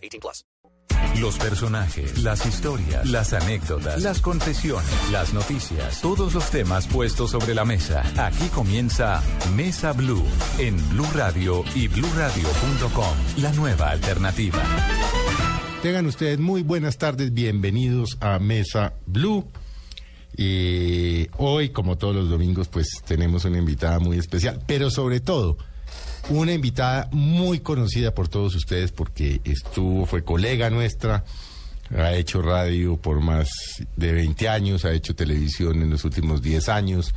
18 plus. Los personajes, las historias, las anécdotas, las confesiones, las noticias, todos los temas puestos sobre la mesa. Aquí comienza Mesa Blue en Blue Radio y BlueRadio.com. La nueva alternativa. Tengan ustedes muy buenas tardes, bienvenidos a Mesa Blue. Y hoy, como todos los domingos, pues tenemos una invitada muy especial, pero sobre todo una invitada muy conocida por todos ustedes porque estuvo, fue colega nuestra, ha hecho radio por más de 20 años, ha hecho televisión en los últimos 10 años,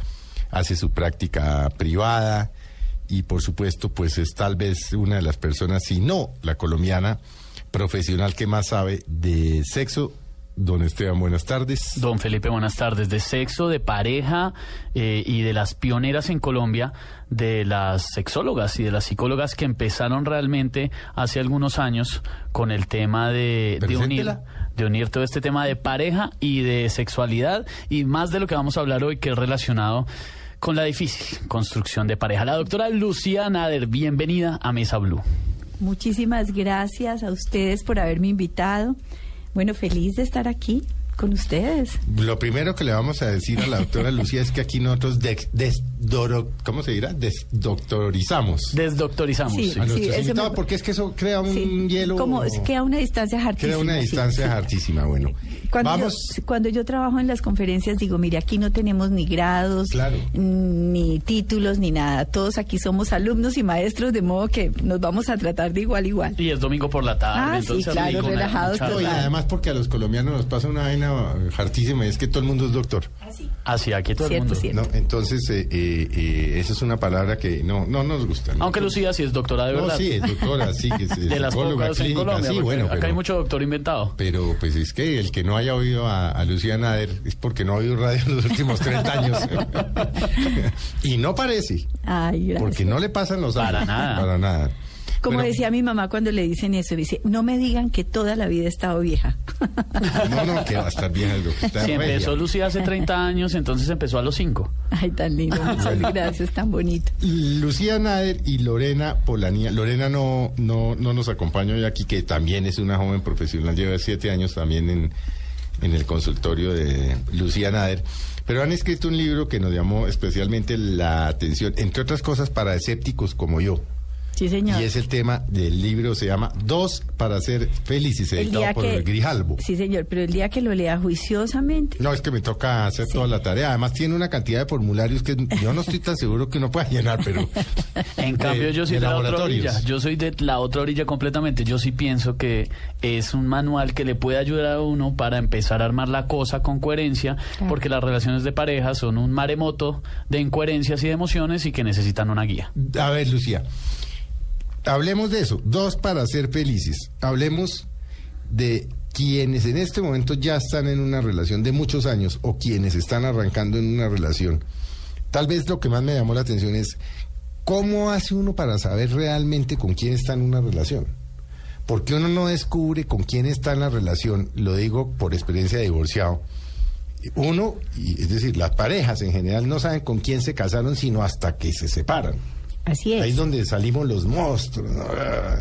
hace su práctica privada y por supuesto pues es tal vez una de las personas, si no la colombiana profesional que más sabe de sexo Don Esteban, buenas tardes. Don Felipe, buenas tardes. De sexo, de pareja eh, y de las pioneras en Colombia, de las sexólogas y de las psicólogas que empezaron realmente hace algunos años con el tema de, de unir de unir todo este tema de pareja y de sexualidad y más de lo que vamos a hablar hoy que es relacionado con la difícil construcción de pareja. La doctora Lucía Nader, bienvenida a Mesa Blue. Muchísimas gracias a ustedes por haberme invitado. Bueno, feliz de estar aquí con ustedes. Lo primero que le vamos a decir a la doctora Lucía es que aquí nosotros des, desdoro, ¿cómo se dirá? Desdoctorizamos. Desdoctorizamos. Sí, a sí, eso invitados, me- porque es que eso crea un Sí, hielo. Como queda una distancia hartísima. Crea una sí, distancia sí. hartísima. Bueno, Cuando, vamos. yo, cuando yo trabajo en las conferencias digo, mire, aquí no tenemos ni grados, Claro. ni títulos, ni nada. Todos aquí somos alumnos y maestros, de modo que nos vamos a tratar de igual a igual. Y es domingo por la tarde. Ah, sí, entonces claro, relajados y además porque a los colombianos nos pasa una vaina hartísima, y es que todo el mundo es doctor. Así, aquí todo el mundo. cierto. ¿no? Entonces, eh, eh, eh, esa es una palabra que no, no nos gusta. ¿no? Aunque Lucía sí es doctora de No, verdad. sí, es doctora, sí, que es de las psicóloga pocas en Colombia. sí, bueno, acá pero- hay mucho doctor inventado. Pero pues es que el que no haya oído a, a Lucía Nader es porque no ha oído radio en los últimos 30 años. y no parece, Ay, gracias. porque no le pasan los años. Para nada. Para nada. Como Bueno, decía mi mamá cuando le dicen eso, dice, no me digan que toda la vida he estado vieja. No, no, que va a estar vieja. está Si empezó Lucía hace 30 años, entonces empezó a los 5. Ay, tan lindo, muchas gracias, tan bonito. Lucía Nader y Lorena Polanía. Lorena no, no, no nos acompaña hoy aquí, que también es una joven profesional, lleva siete años también en, en el consultorio de Lucía Nader. Pero han escrito un libro que nos llamó especialmente la atención, entre otras cosas para escépticos como yo. Sí, señor. Y es el tema del libro, se llama Dos para ser felices, El editado día por que- Grijalbo. Sí, señor, pero el día que lo lea juiciosamente, No, es que me toca hacer toda la tarea. Además tiene una cantidad de formularios que yo no estoy tan seguro que uno pueda llenar, pero... En cambio, de- yo soy de de, la otra orilla. Yo soy de la otra orilla completamente. Yo sí pienso que es un manual que le puede ayudar a uno para empezar a armar la cosa con coherencia, Claro. porque las relaciones de pareja son un maremoto de incoherencias y de emociones y que necesitan una guía. A ver, Lucía, hablemos de eso. Dos para ser felices. Hablemos de quienes en este momento ya están en una relación de muchos años o quienes están arrancando en una relación. Tal vez lo que más me llamó la atención es cómo hace uno para saber realmente con quién está en una relación. Porque uno no descubre con quién está en la relación, lo digo por experiencia de divorciado. Uno, y es decir, las parejas en general no saben con quién se casaron sino hasta que se separan. Así Ahí es es. donde salimos los monstruos. ¿no?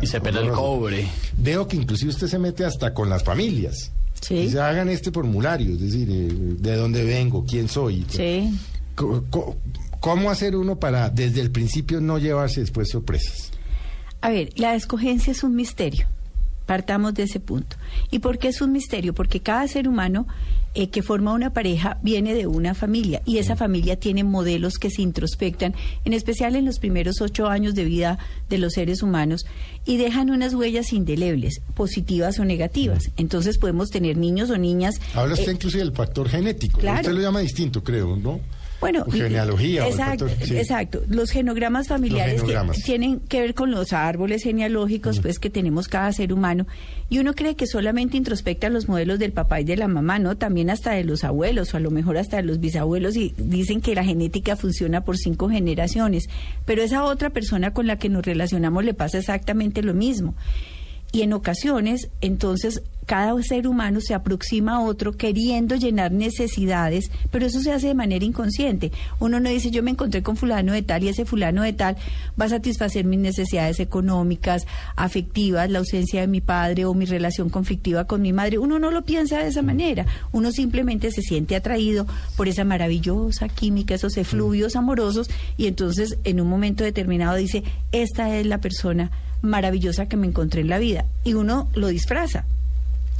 Y se pierde el cobre. Veo que inclusive usted se mete hasta con las familias. Sí. Dice, hagan este formulario, es decir, eh, de dónde vengo, quién soy. Sí. ¿Cómo hacer uno para desde el principio no llevarse después sorpresas? A ver, la escogencia es un misterio. Partamos de ese punto. ¿Y por qué es un misterio? Porque cada ser humano eh, que forma una pareja viene de una familia y esa familia tiene modelos que se introspectan, en especial en los primeros ocho años de vida de los seres humanos, y dejan unas huellas indelebles, positivas o negativas. Entonces podemos tener niños o niñas. Habla usted eh, inclusive del factor genético. claro. Usted lo llama distinto, creo, ¿no? Bueno, genealogía, exacto, sí. exacto. Los genogramas familiares Los tienen que ver con los árboles genealógicos, pues que tenemos cada ser humano. Y uno cree que solamente introspecta los modelos del papá y de la mamá, no, también hasta de los abuelos o a lo mejor hasta de los bisabuelos y dicen que la genética funciona por cinco generaciones. Pero esa otra persona con la que nos relacionamos le pasa exactamente lo mismo. Y en ocasiones, entonces, cada ser humano se aproxima a otro queriendo llenar necesidades, pero eso se hace de manera inconsciente. Uno no dice, yo me encontré con fulano de tal y ese fulano de tal va a satisfacer mis necesidades económicas, afectivas, la ausencia de mi padre o mi relación conflictiva con mi madre. Uno no lo piensa de esa manera. Uno simplemente se siente atraído por esa maravillosa química, esos efluvios amorosos y entonces en un momento determinado dice, esta es la persona maravillosa que me encontré en la vida. Y uno lo disfraza.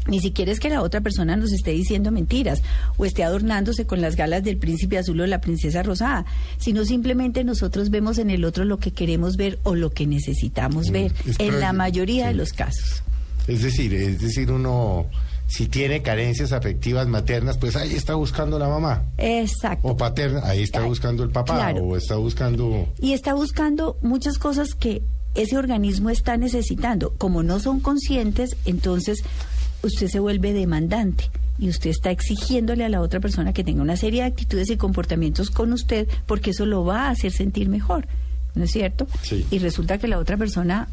Ni siquiera es que la otra persona nos esté diciendo mentiras o esté adornándose con las galas del príncipe azul o la princesa rosada, sino simplemente nosotros vemos en el otro lo que queremos ver o lo que necesitamos ver, es en la mayoría de los casos. Es decir, es decir, uno si tiene carencias afectivas maternas, pues ahí está buscando la mamá. Exacto. O paterna, ahí está buscando el papá. claro. O está buscando... y está buscando muchas cosas que ese organismo está necesitando. Como no son conscientes, entonces usted se vuelve demandante y usted está exigiéndole a la otra persona que tenga una serie de actitudes y comportamientos con usted porque eso lo va a hacer sentir mejor, ¿no es cierto? Sí. Y resulta que la otra persona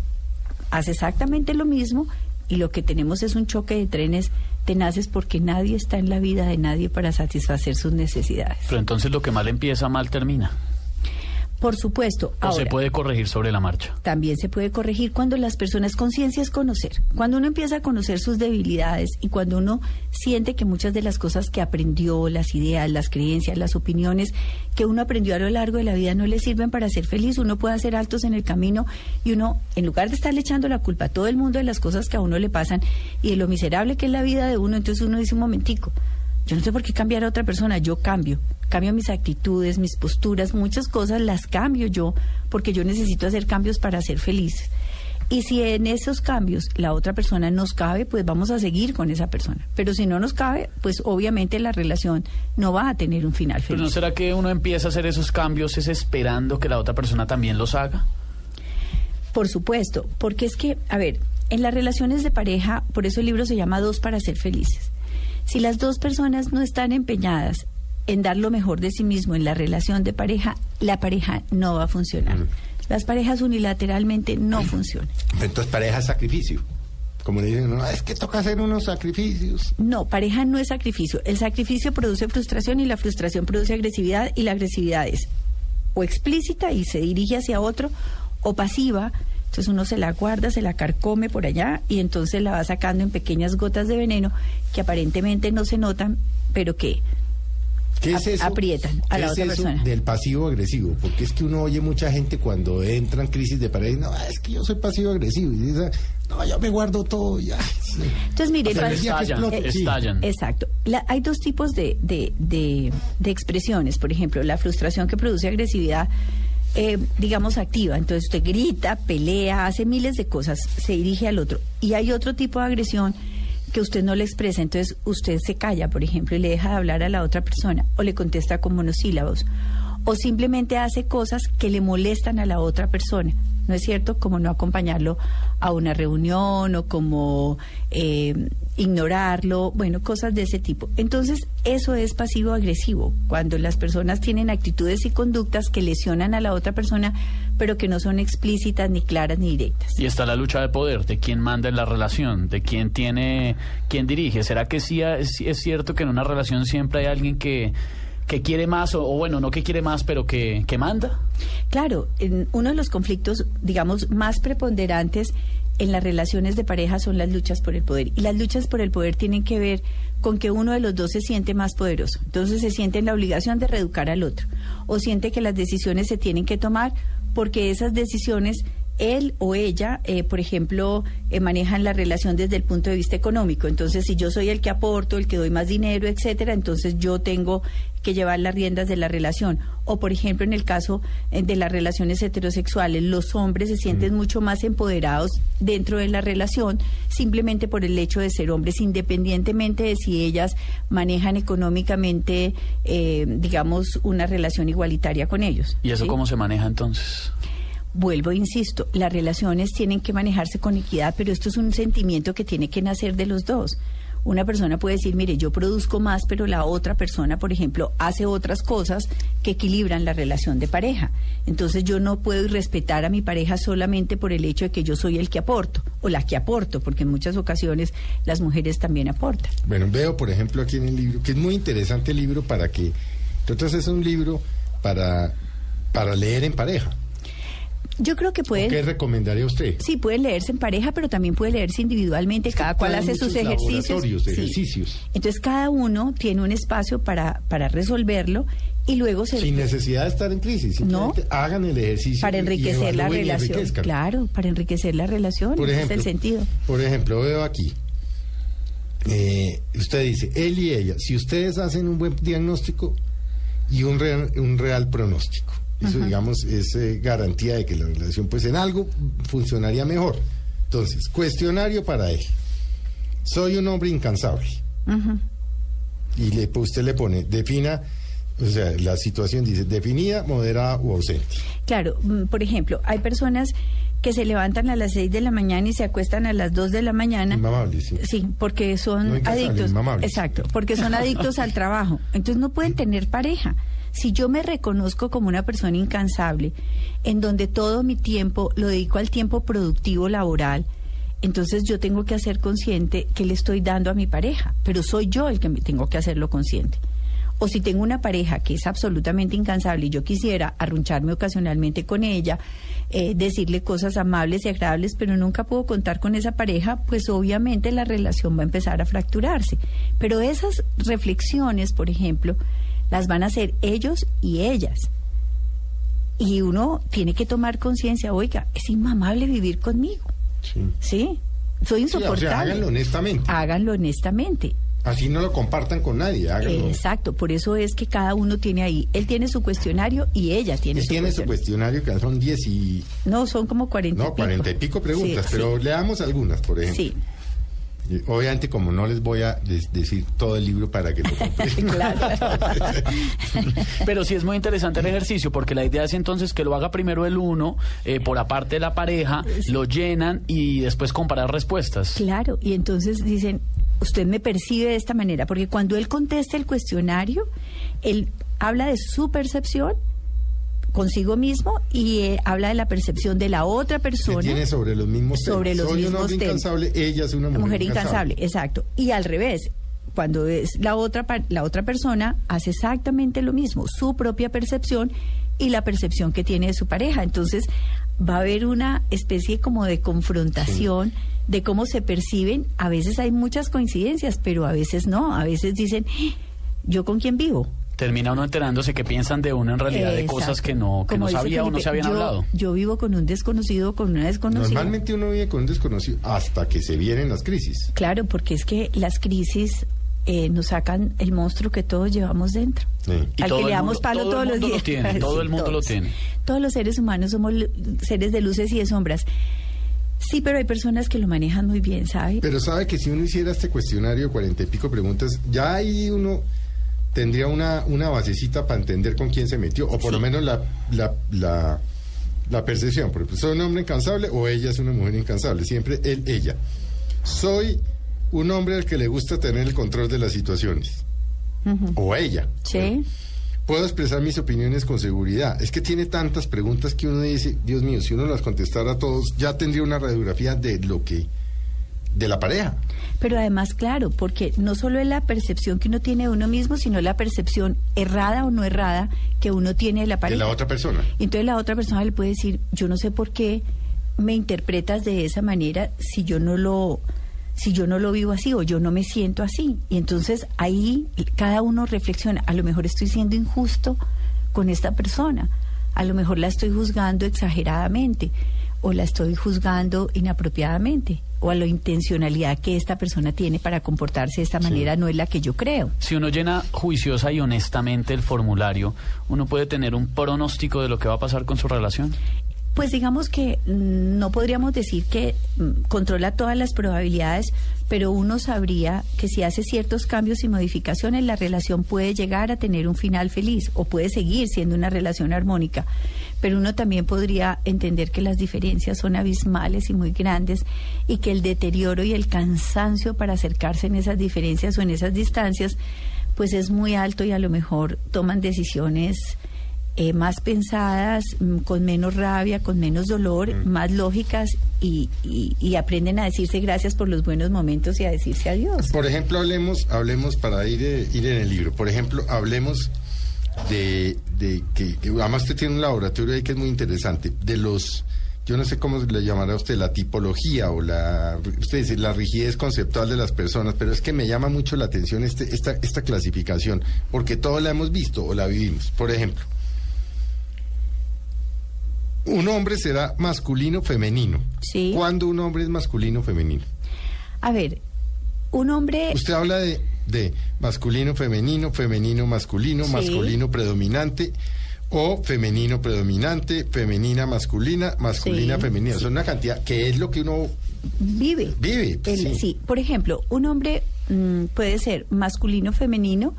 hace exactamente lo mismo y lo que tenemos es un choque de trenes tenaces porque nadie está en la vida de nadie para satisfacer sus necesidades. Pero entonces lo que mal empieza, mal termina. Por supuesto. O se ahora- puede corregir sobre la marcha. también se puede corregir cuando las personas conciencia es conocer. Cuando uno empieza a conocer sus debilidades y cuando uno siente que muchas de las cosas que aprendió, las ideas, las creencias, las opiniones que uno aprendió a lo largo de la vida no le sirven para ser feliz, uno puede hacer altos en el camino y uno, en lugar de estarle echando la culpa a todo el mundo de las cosas que a uno le pasan y de lo miserable que es la vida de uno, entonces uno dice un momentico, yo no sé por qué cambiar a otra persona, yo cambio. Cambio mis actitudes, mis posturas, muchas cosas las cambio yo porque yo necesito hacer cambios para ser feliz. Y si en esos cambios la otra persona nos cabe, pues vamos a seguir con esa persona. Pero si no nos cabe, pues obviamente la relación no va a tener un final Pero ¿no feliz. será que uno empieza a hacer esos cambios es esperando que la otra persona también los haga? Por supuesto, porque es que, a ver, en las relaciones de pareja, por eso el libro se llama Dos para ser felices. Si las dos personas no están empeñadas en dar lo mejor de sí mismo en la relación de pareja, la pareja no va a funcionar. Las parejas unilateralmente no funcionan. Entonces, pareja es sacrificio. Como le dicen, no, es que toca hacer unos sacrificios. No, pareja no es sacrificio. El sacrificio produce frustración y la frustración produce agresividad y la agresividad es o explícita y se dirige hacia otro o pasiva. Entonces uno se la guarda, se la carcome por allá y entonces la va sacando en pequeñas gotas de veneno que aparentemente no se notan, pero que ¿Qué es Ap- eso? aprietan a ¿Qué la es otra eso persona. del pasivo agresivo? Porque es que uno oye mucha gente cuando entra en crisis de pareja, no, es que yo soy pasivo agresivo. Y dice, no, yo me guardo todo. Ya. Entonces, mire, que Estallan. Exacto. La- hay dos tipos de, de, de- de expresiones. Por ejemplo, la frustración que produce agresividad, eh, digamos, activa. Entonces usted grita, pelea, hace miles de cosas, se dirige al otro. Y hay otro tipo de agresión que usted no le expresa. Entonces usted se calla, por ejemplo, y le deja de hablar a la otra persona o le contesta con monosílabos. O simplemente hace cosas que le molestan a la otra persona. ¿No es cierto? Como no acompañarlo a una reunión o como eh, ignorarlo, bueno, cosas de ese tipo. Entonces, eso es pasivo-agresivo, cuando las personas tienen actitudes y conductas que lesionan a la otra persona, pero que no son explícitas, ni claras, ni directas. Y está la lucha de poder, de quién manda en la relación, de quién tiene, quién dirige. ¿Será que sí es, es cierto que en una relación siempre hay alguien que, que quiere más, o, o bueno, no que quiere más, pero que, que manda? Claro, en uno de los conflictos, digamos, más preponderantes en las relaciones de pareja son las luchas por el poder. Y las luchas por el poder tienen que ver con que uno de los dos se siente más poderoso. Entonces se siente en la obligación de reeducar al otro. O siente que las decisiones se tienen que tomar porque esas decisiones él o ella, eh, por ejemplo, eh, manejan la relación desde el punto de vista económico. Entonces, si yo soy el que aporto, el que doy más dinero, etcétera, entonces yo tengo que llevar las riendas de la relación. O, por ejemplo, en el caso eh, de las relaciones heterosexuales, los hombres se sienten mucho más empoderados dentro de la relación simplemente por el hecho de ser hombres, independientemente de si ellas manejan económicamente, eh, digamos, una relación igualitaria con ellos. ¿Y eso ¿sí? cómo se maneja entonces? Vuelvo, insisto, las relaciones tienen que manejarse con equidad, pero esto es un sentimiento que tiene que nacer de los dos. Una persona puede decir, mire, yo produzco más, pero la otra persona, por ejemplo, hace otras cosas que equilibran la relación de pareja. Entonces yo no puedo respetar a mi pareja solamente por el hecho de que yo soy el que aporto o la que aporto, porque en muchas ocasiones las mujeres también aportan. Bueno, veo, por ejemplo, aquí en el libro, que es muy interesante el libro para que... Entonces es un libro para, para leer en pareja. Yo creo que pueden... ¿Qué recomendaría usted? Sí, puede leerse en pareja, pero también puede leerse individualmente. Cada cual hace sus ejercicios. laboratorios, Sí. ejercicios. Entonces cada uno tiene un espacio para, para resolverlo y luego se... Sin necesidad de estar en crisis. Simplemente hagan el ejercicio. para y enriquecer la y relación. Claro, para enriquecer la relación. Por ese ejemplo, es el sentido. Por ejemplo, veo aquí. eh, usted dice, él y ella, si ustedes hacen un buen diagnóstico y un real, un real pronóstico, eso digamos es eh, garantía de que la relación pues en algo funcionaría mejor. Entonces, cuestionario para él. Soy un hombre incansable. Y le, pues, usted le pone, defina, o sea, la situación dice, definida, moderada o ausente. Claro, mm, por ejemplo, hay personas que se levantan a las 6 de la mañana y se acuestan a las 2 de la mañana. Inmamable, sí. Sí, porque son No adictos. inmamables. Exacto, porque son adictos al trabajo. Entonces no pueden tener pareja. Si yo me reconozco como una persona incansable, en donde todo mi tiempo lo dedico al tiempo productivo laboral, entonces yo tengo que hacer consciente que le estoy dando a mi pareja, pero soy yo el que tengo que hacerlo consciente. O si tengo una pareja que es absolutamente incansable y yo quisiera arruncharme ocasionalmente con ella, eh, decirle cosas amables y agradables, pero nunca puedo contar con esa pareja, pues obviamente la relación va a empezar a fracturarse. Pero esas reflexiones, por ejemplo, las van a hacer ellos y ellas. Y uno tiene que tomar conciencia, oiga, es inmamable vivir conmigo, Sí. ¿sí? Soy Sí, o sea, insoportable. háganlo honestamente. Háganlo honestamente. Así no lo compartan con nadie, háganlo. Exacto, por eso es que cada uno tiene ahí, él tiene su cuestionario y ella tiene Él su tiene su cuestionario. que son 10 y... No, son como 40 No, 40 y pico preguntas, Sí, pero sí. leamos algunas, por ejemplo. Sí, Obviamente, como no les voy a decir todo el libro para que lo compren. claro. Pero sí es muy interesante el ejercicio porque la idea es entonces que lo haga primero el uno, eh, por aparte de la pareja, lo llenan y después comparar respuestas. Claro, y entonces dicen, usted me percibe de esta manera, porque cuando él contesta el cuestionario, él habla de su percepción consigo mismo y eh, habla de la percepción de la otra persona. tiene sobre los mismos Sobre temas. los Soy un mismos hombre temas. incansable, ella es una mujer, mujer incansable, exacto. Y al revés, cuando es la otra la otra persona hace exactamente lo mismo, su propia percepción y la percepción que tiene de su pareja. Entonces, va a haber una especie como de confrontación de cómo se perciben. A veces hay muchas coincidencias, pero a veces no. A veces dicen, "Eh, ¿yo con quién vivo? Termina uno enterándose que piensan de uno en realidad de cosas que no, que Como no sabía o no se habían yo- hablado. Yo vivo con un desconocido, con una desconocida. Normalmente uno vive con un desconocido hasta que se vienen las crisis. Claro, porque es que las crisis eh, nos sacan el monstruo que todos llevamos dentro. Sí. Al que le damos mundo- palo todo todos los lo días. tiene, todo el mundo lo tiene. Todos los seres humanos somos seres de luces y de sombras. Sí, pero hay personas que lo manejan muy bien, ¿sabe? Pero sabe que si uno hiciera este cuestionario de cuarenta y pico preguntas, ya ahí uno tendría una, una basecita para entender con quién se metió, o por lo menos la, la, la, la percepción. Por ejemplo, ¿soy un hombre incansable o ella es una mujer incansable? Siempre él, ella. Soy un hombre al que le gusta tener el control de las situaciones. O ella. Sí. Puedo expresar mis opiniones con seguridad. Es que tiene tantas preguntas que uno dice, Dios mío, si uno las contestara a todos, ya tendría una radiografía de lo que, de la pareja. Pero además, claro, porque no solo es la percepción que uno tiene de uno mismo, sino la percepción errada o no errada que uno tiene de la de pareja. la otra persona. Entonces la otra persona le puede decir, yo no sé por qué me interpretas de esa manera si yo no lo si yo no lo vivo así o yo no me siento así. Y entonces ahí cada uno reflexiona, a lo mejor estoy siendo injusto con esta persona, a lo mejor la estoy juzgando exageradamente o la estoy juzgando inapropiadamente o a la intencionalidad que esta persona tiene para comportarse de esta manera no es la que yo creo. Si uno llena juiciosa y honestamente el formulario, uno puede tener un pronóstico de lo que va a pasar con su relación. Pues digamos que mm, no podríamos decir que mm, controla todas las probabilidades, pero uno sabría que si hace ciertos cambios y modificaciones, la relación puede llegar a tener un final feliz o puede seguir siendo una relación armónica. Pero uno también podría entender que las diferencias son abismales y muy grandes y que el deterioro y el cansancio para acercarse en esas diferencias o en esas distancias, pues es muy alto y a lo mejor toman decisiones eh, más pensadas, mm, con menos rabia, con menos dolor, más lógicas y, y- y aprenden a decirse gracias por los buenos momentos y a decirse adiós. Por ejemplo, hablemos, hablemos para ir, eh, ir en el libro. Por ejemplo, hablemos de, de que, que además usted tiene un laboratorio ahí que es muy interesante, de los, yo no sé cómo le llamará usted, la tipología o la, usted dice, la rigidez conceptual de las personas, pero es que me llama mucho la atención este, esta, esta clasificación, porque todos la hemos visto o la vivimos. Por ejemplo, un hombre será masculino femenino. Sí. ¿Cuándo un hombre es masculino femenino? A ver, un hombre... Usted habla de, de masculino, femenino, femenino, masculino, Sí. masculino predominante o femenino predominante, femenina masculina, masculina Sí, femenina. sí. Son una cantidad que es lo que uno vive. vive. El- sí. sí. por ejemplo, un hombre mm, puede ser masculino femenino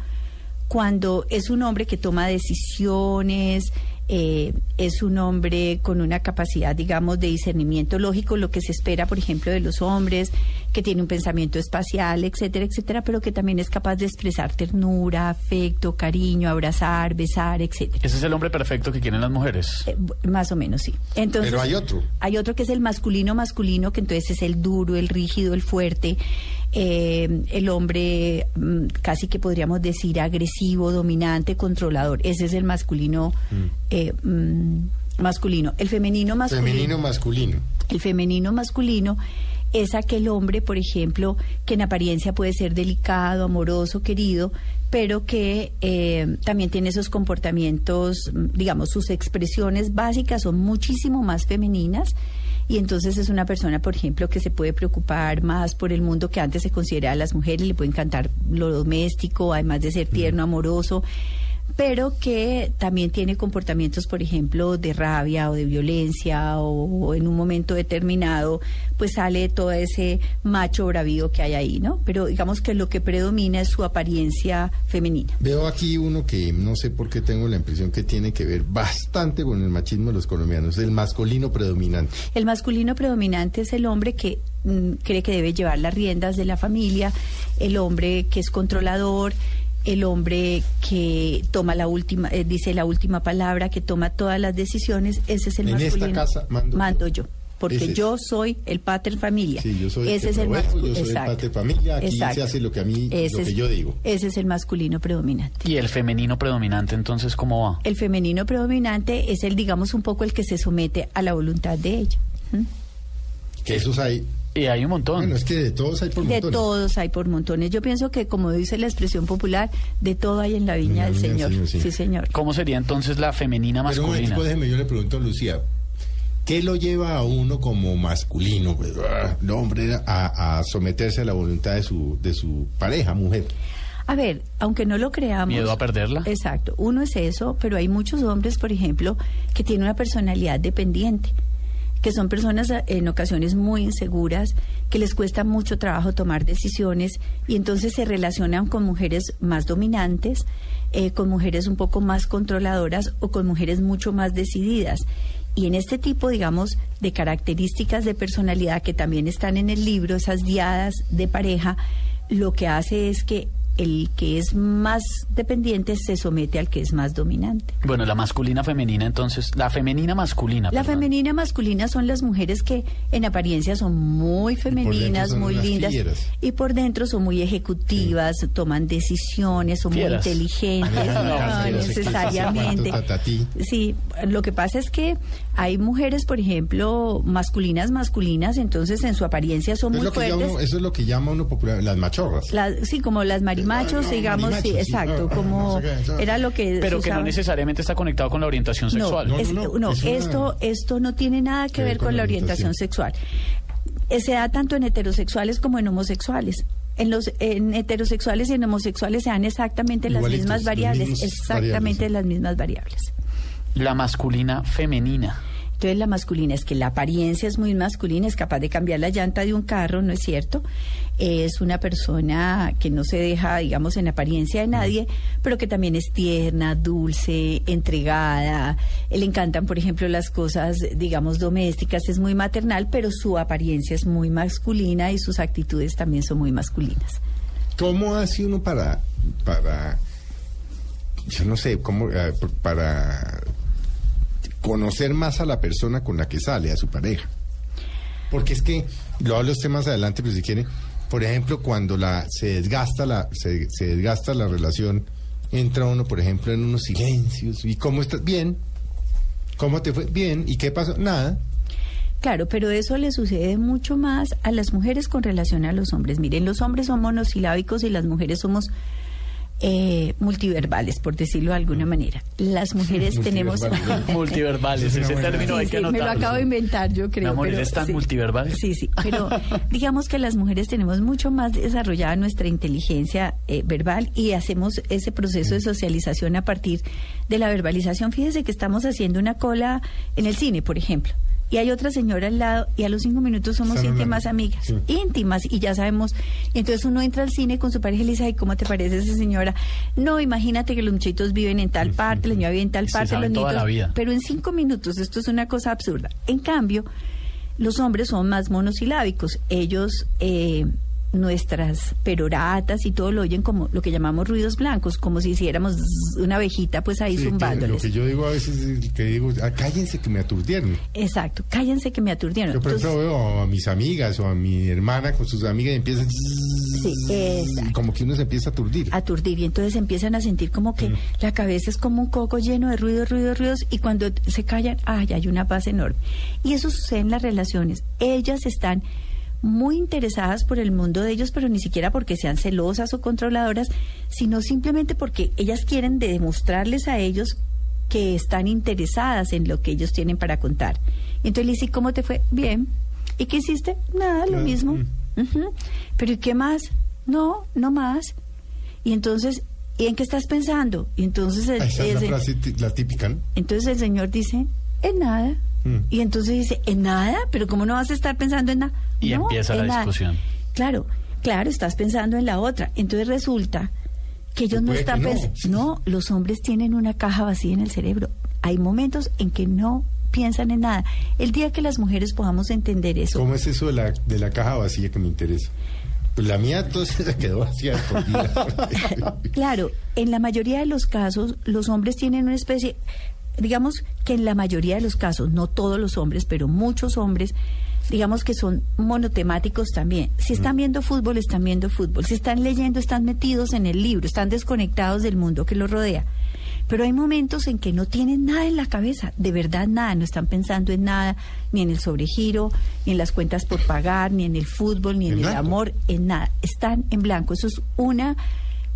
cuando es un hombre que toma decisiones, eh, es un hombre con una capacidad, digamos, de discernimiento lógico, lo que se espera, por ejemplo, de los hombres, que tiene un pensamiento espacial, etcétera, etcétera, pero que también es capaz de expresar ternura, afecto, cariño, abrazar, besar, etcétera. Ese es el hombre perfecto que quieren las mujeres. Eh, más o menos, sí. Entonces, Pero hay otro. Hay otro que es el masculino masculino, que entonces es el duro, el rígido, el fuerte, eh, el hombre mm, casi que podríamos decir agresivo, dominante, controlador. Ese es el masculino eh, mm, masculino. El femenino masculino. Femenino masculino. El femenino masculino es aquel hombre, por ejemplo, que en apariencia puede ser delicado, amoroso, querido, pero que eh, también tiene esos comportamientos, mm, digamos, sus expresiones básicas son muchísimo más femeninas. Y entonces es una persona, por ejemplo, que se puede preocupar más por el mundo que antes se consideraba a las mujeres, le puede encantar lo doméstico, además de ser tierno, amoroso pero que también tiene comportamientos, por ejemplo, de rabia o de violencia o, o en un momento determinado, pues sale todo ese macho bravío que hay ahí, ¿no? Pero digamos que lo que predomina es su apariencia femenina. Veo aquí uno que no sé por qué tengo la impresión que tiene que ver bastante con el machismo de los colombianos, el masculino predominante. El masculino predominante es el hombre que mm, cree que debe llevar las riendas de la familia, el hombre que es controlador, el hombre que toma la última, eh, dice la última palabra, que toma todas las decisiones, ese es el En esta masculino. casa mando yo. yo. Porque es. yo soy el pater familia. Sí, yo soy el Ese que es el masculino. yo soy el pater familia, aquí se hace lo que a mí- lo que yo digo. Ese es el masculino predominante. Y el femenino predominante, entonces, ¿cómo va? El femenino predominante es el, digamos, un poco el que se somete a la voluntad de ella. ¿Mm? Que esos hay. Y hay un montón. Bueno, es que de todos hay por De montones. todos hay por montones. Yo pienso que, como dice la expresión popular, de todo hay en la viña En la del viña del Señor. Señor, sí. sí, señor. ¿Cómo sería entonces la femenina Pero un masculina? déjeme, yo le pregunto a Lucía, ¿qué lo lleva a uno como masculino, pues, ah, no, hombre, a, a someterse a la voluntad de su, de su pareja, mujer? A ver, aunque no lo creamos. ¿Miedo a perderla? Exacto. Uno es eso, pero hay muchos hombres, por ejemplo, que tienen una personalidad dependiente, que son personas eh, en ocasiones muy inseguras, que les cuesta mucho trabajo tomar decisiones y entonces se relacionan con mujeres más dominantes, eh, con mujeres un poco más controladoras o con mujeres mucho más decididas. Y en este tipo, digamos, de características de personalidad que también están en el libro, esas diadas de pareja, lo que hace es que el que es más dependiente se somete al que es más dominante. Bueno, la masculina femenina, entonces, la femenina masculina. La perdón. femenina masculina son las mujeres que en apariencia son muy femeninas, son muy lindas fieras. y por dentro son muy ejecutivas, toman decisiones, son Fieras. muy inteligentes, no, no necesariamente. Sí, lo que pasa es que Hay mujeres, por ejemplo, masculinas, masculinas, entonces en su apariencia son Es muy fuertes. uno- eso es lo que llama uno popular, las machorras. Las- sí, como las marimachos, No, no, digamos, sí, sí, exacto, no, como no sé qué, eso. era lo que Pero que no necesariamente está conectado con la orientación sexual. No, es- no, no, no, es una- esto, esto no tiene nada que, ver con, la orientación, sexual. Eh, Se da tanto en heterosexuales como en homosexuales. En los en heterosexuales y en homosexuales se dan exactamente las mismas variables, exactamente variables, sí. las mismas variables. La masculina femenina. Entonces la masculina es que la apariencia es muy masculina, es capaz de cambiar la llanta de un carro, ¿no es cierto? Es una persona que no se deja, digamos, en apariencia de nadie, pero que también es tierna, dulce, entregada. Le encantan, por ejemplo, las cosas, digamos, domésticas, es muy maternal, pero su apariencia es muy masculina y sus actitudes también son muy masculinas. ¿Cómo hace uno para, para, yo no sé, cómo, eh, para conocer más a la persona con la que sale, a su pareja? Porque es que, lo hablo usted más adelante, pero si quiere, por ejemplo, cuando la se desgasta la, se, se desgasta la relación, entra uno, por ejemplo, en unos silencios, ¿y cómo estás? Bien. ¿Cómo te fue? Bien. ¿Y qué pasó? Nada. Claro, pero eso le sucede mucho más a las mujeres con relación a los hombres. Miren, los hombres son monosilábicos y las mujeres somos eh, multiverbales, por decirlo de alguna manera. Las mujeres tenemos... Multiverbales. Multiverbales, ese término Sí, hay que sí, me lo acabo de inventar, yo creo. Mi amor, pero ¿eres tan sí. multiverbal? Sí, sí, pero digamos que las mujeres tenemos mucho más desarrollada nuestra inteligencia eh, verbal y hacemos ese proceso de socialización a partir de la verbalización. Fíjese que estamos haciendo una cola en el cine, por ejemplo. Y hay otra señora al lado y a los cinco minutos somos Están íntimas hablando. amigas, Sí. íntimas y ya sabemos. Entonces uno entra al cine con su pareja y le dice, ay, ¿cómo te parece esa señora? No, imagínate que los muchachitos viven en tal parte, la señora vive en tal parte, los niños... Pero en cinco minutos, esto es una cosa absurda. En cambio, los hombres son más monosilábicos. Ellos, eh, nuestras peroratas y todo lo oyen como lo que llamamos ruidos blancos, como si hiciéramos una abejita pues ahí Sí, que lo zumbándoles. que yo digo a veces es que digo, ah, cállense que me aturdieron. Exacto, cállense que me aturdieron. Yo, por ejemplo, veo a mis amigas o a mi hermana con sus amigas y empiezan... Sí, exacto. y como que uno se empieza a aturdir. aturdir y entonces empiezan a sentir como que la cabeza es como un coco lleno de ruidos, ruidos, ruidos y cuando se callan, ay, hay una paz enorme. Y eso sucede en las relaciones. Ellas están muy interesadas por el mundo de ellos, pero ni siquiera porque sean celosas o controladoras, sino simplemente porque ellas quieren demostrarles a ellos que están interesadas en lo que ellos tienen para contar. Entonces le dice, ¿cómo te fue? Bien. ¿Y qué hiciste? Nada, lo mismo. mm. ¿Pero y qué más? No, no más. Y entonces, ¿y en qué estás pensando? Y entonces el, Esa es la frase, la típica, ¿no? entonces el señor dice, en nada. Mm. Y entonces dice, ¿en nada? ¿Pero cómo no vas a estar pensando en nada? Y No, empieza la nada. discusión. Claro, claro, estás pensando en la otra. Entonces resulta que ellos no Puede están no. pensando. No, los hombres tienen una caja vacía en el cerebro. Hay momentos en que no piensan en nada. El día que las mujeres podamos entender eso, ¿Cómo es eso de la, de la caja vacía que me interesa? Pues la mía entonces se quedó vacía. Claro, en la mayoría de los casos los hombres tienen una especie, digamos que en la mayoría de los casos, no todos los hombres, pero muchos hombres, digamos que son monotemáticos también. Si están viendo fútbol, están viendo fútbol. Si están leyendo, están metidos en el libro, están desconectados del mundo que los rodea. Pero hay momentos en que no tienen nada en la cabeza, de verdad nada, no están pensando en nada, ni en el sobregiro, ni en las cuentas por pagar, ni en el fútbol, ni en, En el amor, en nada. Están en blanco. Eso es una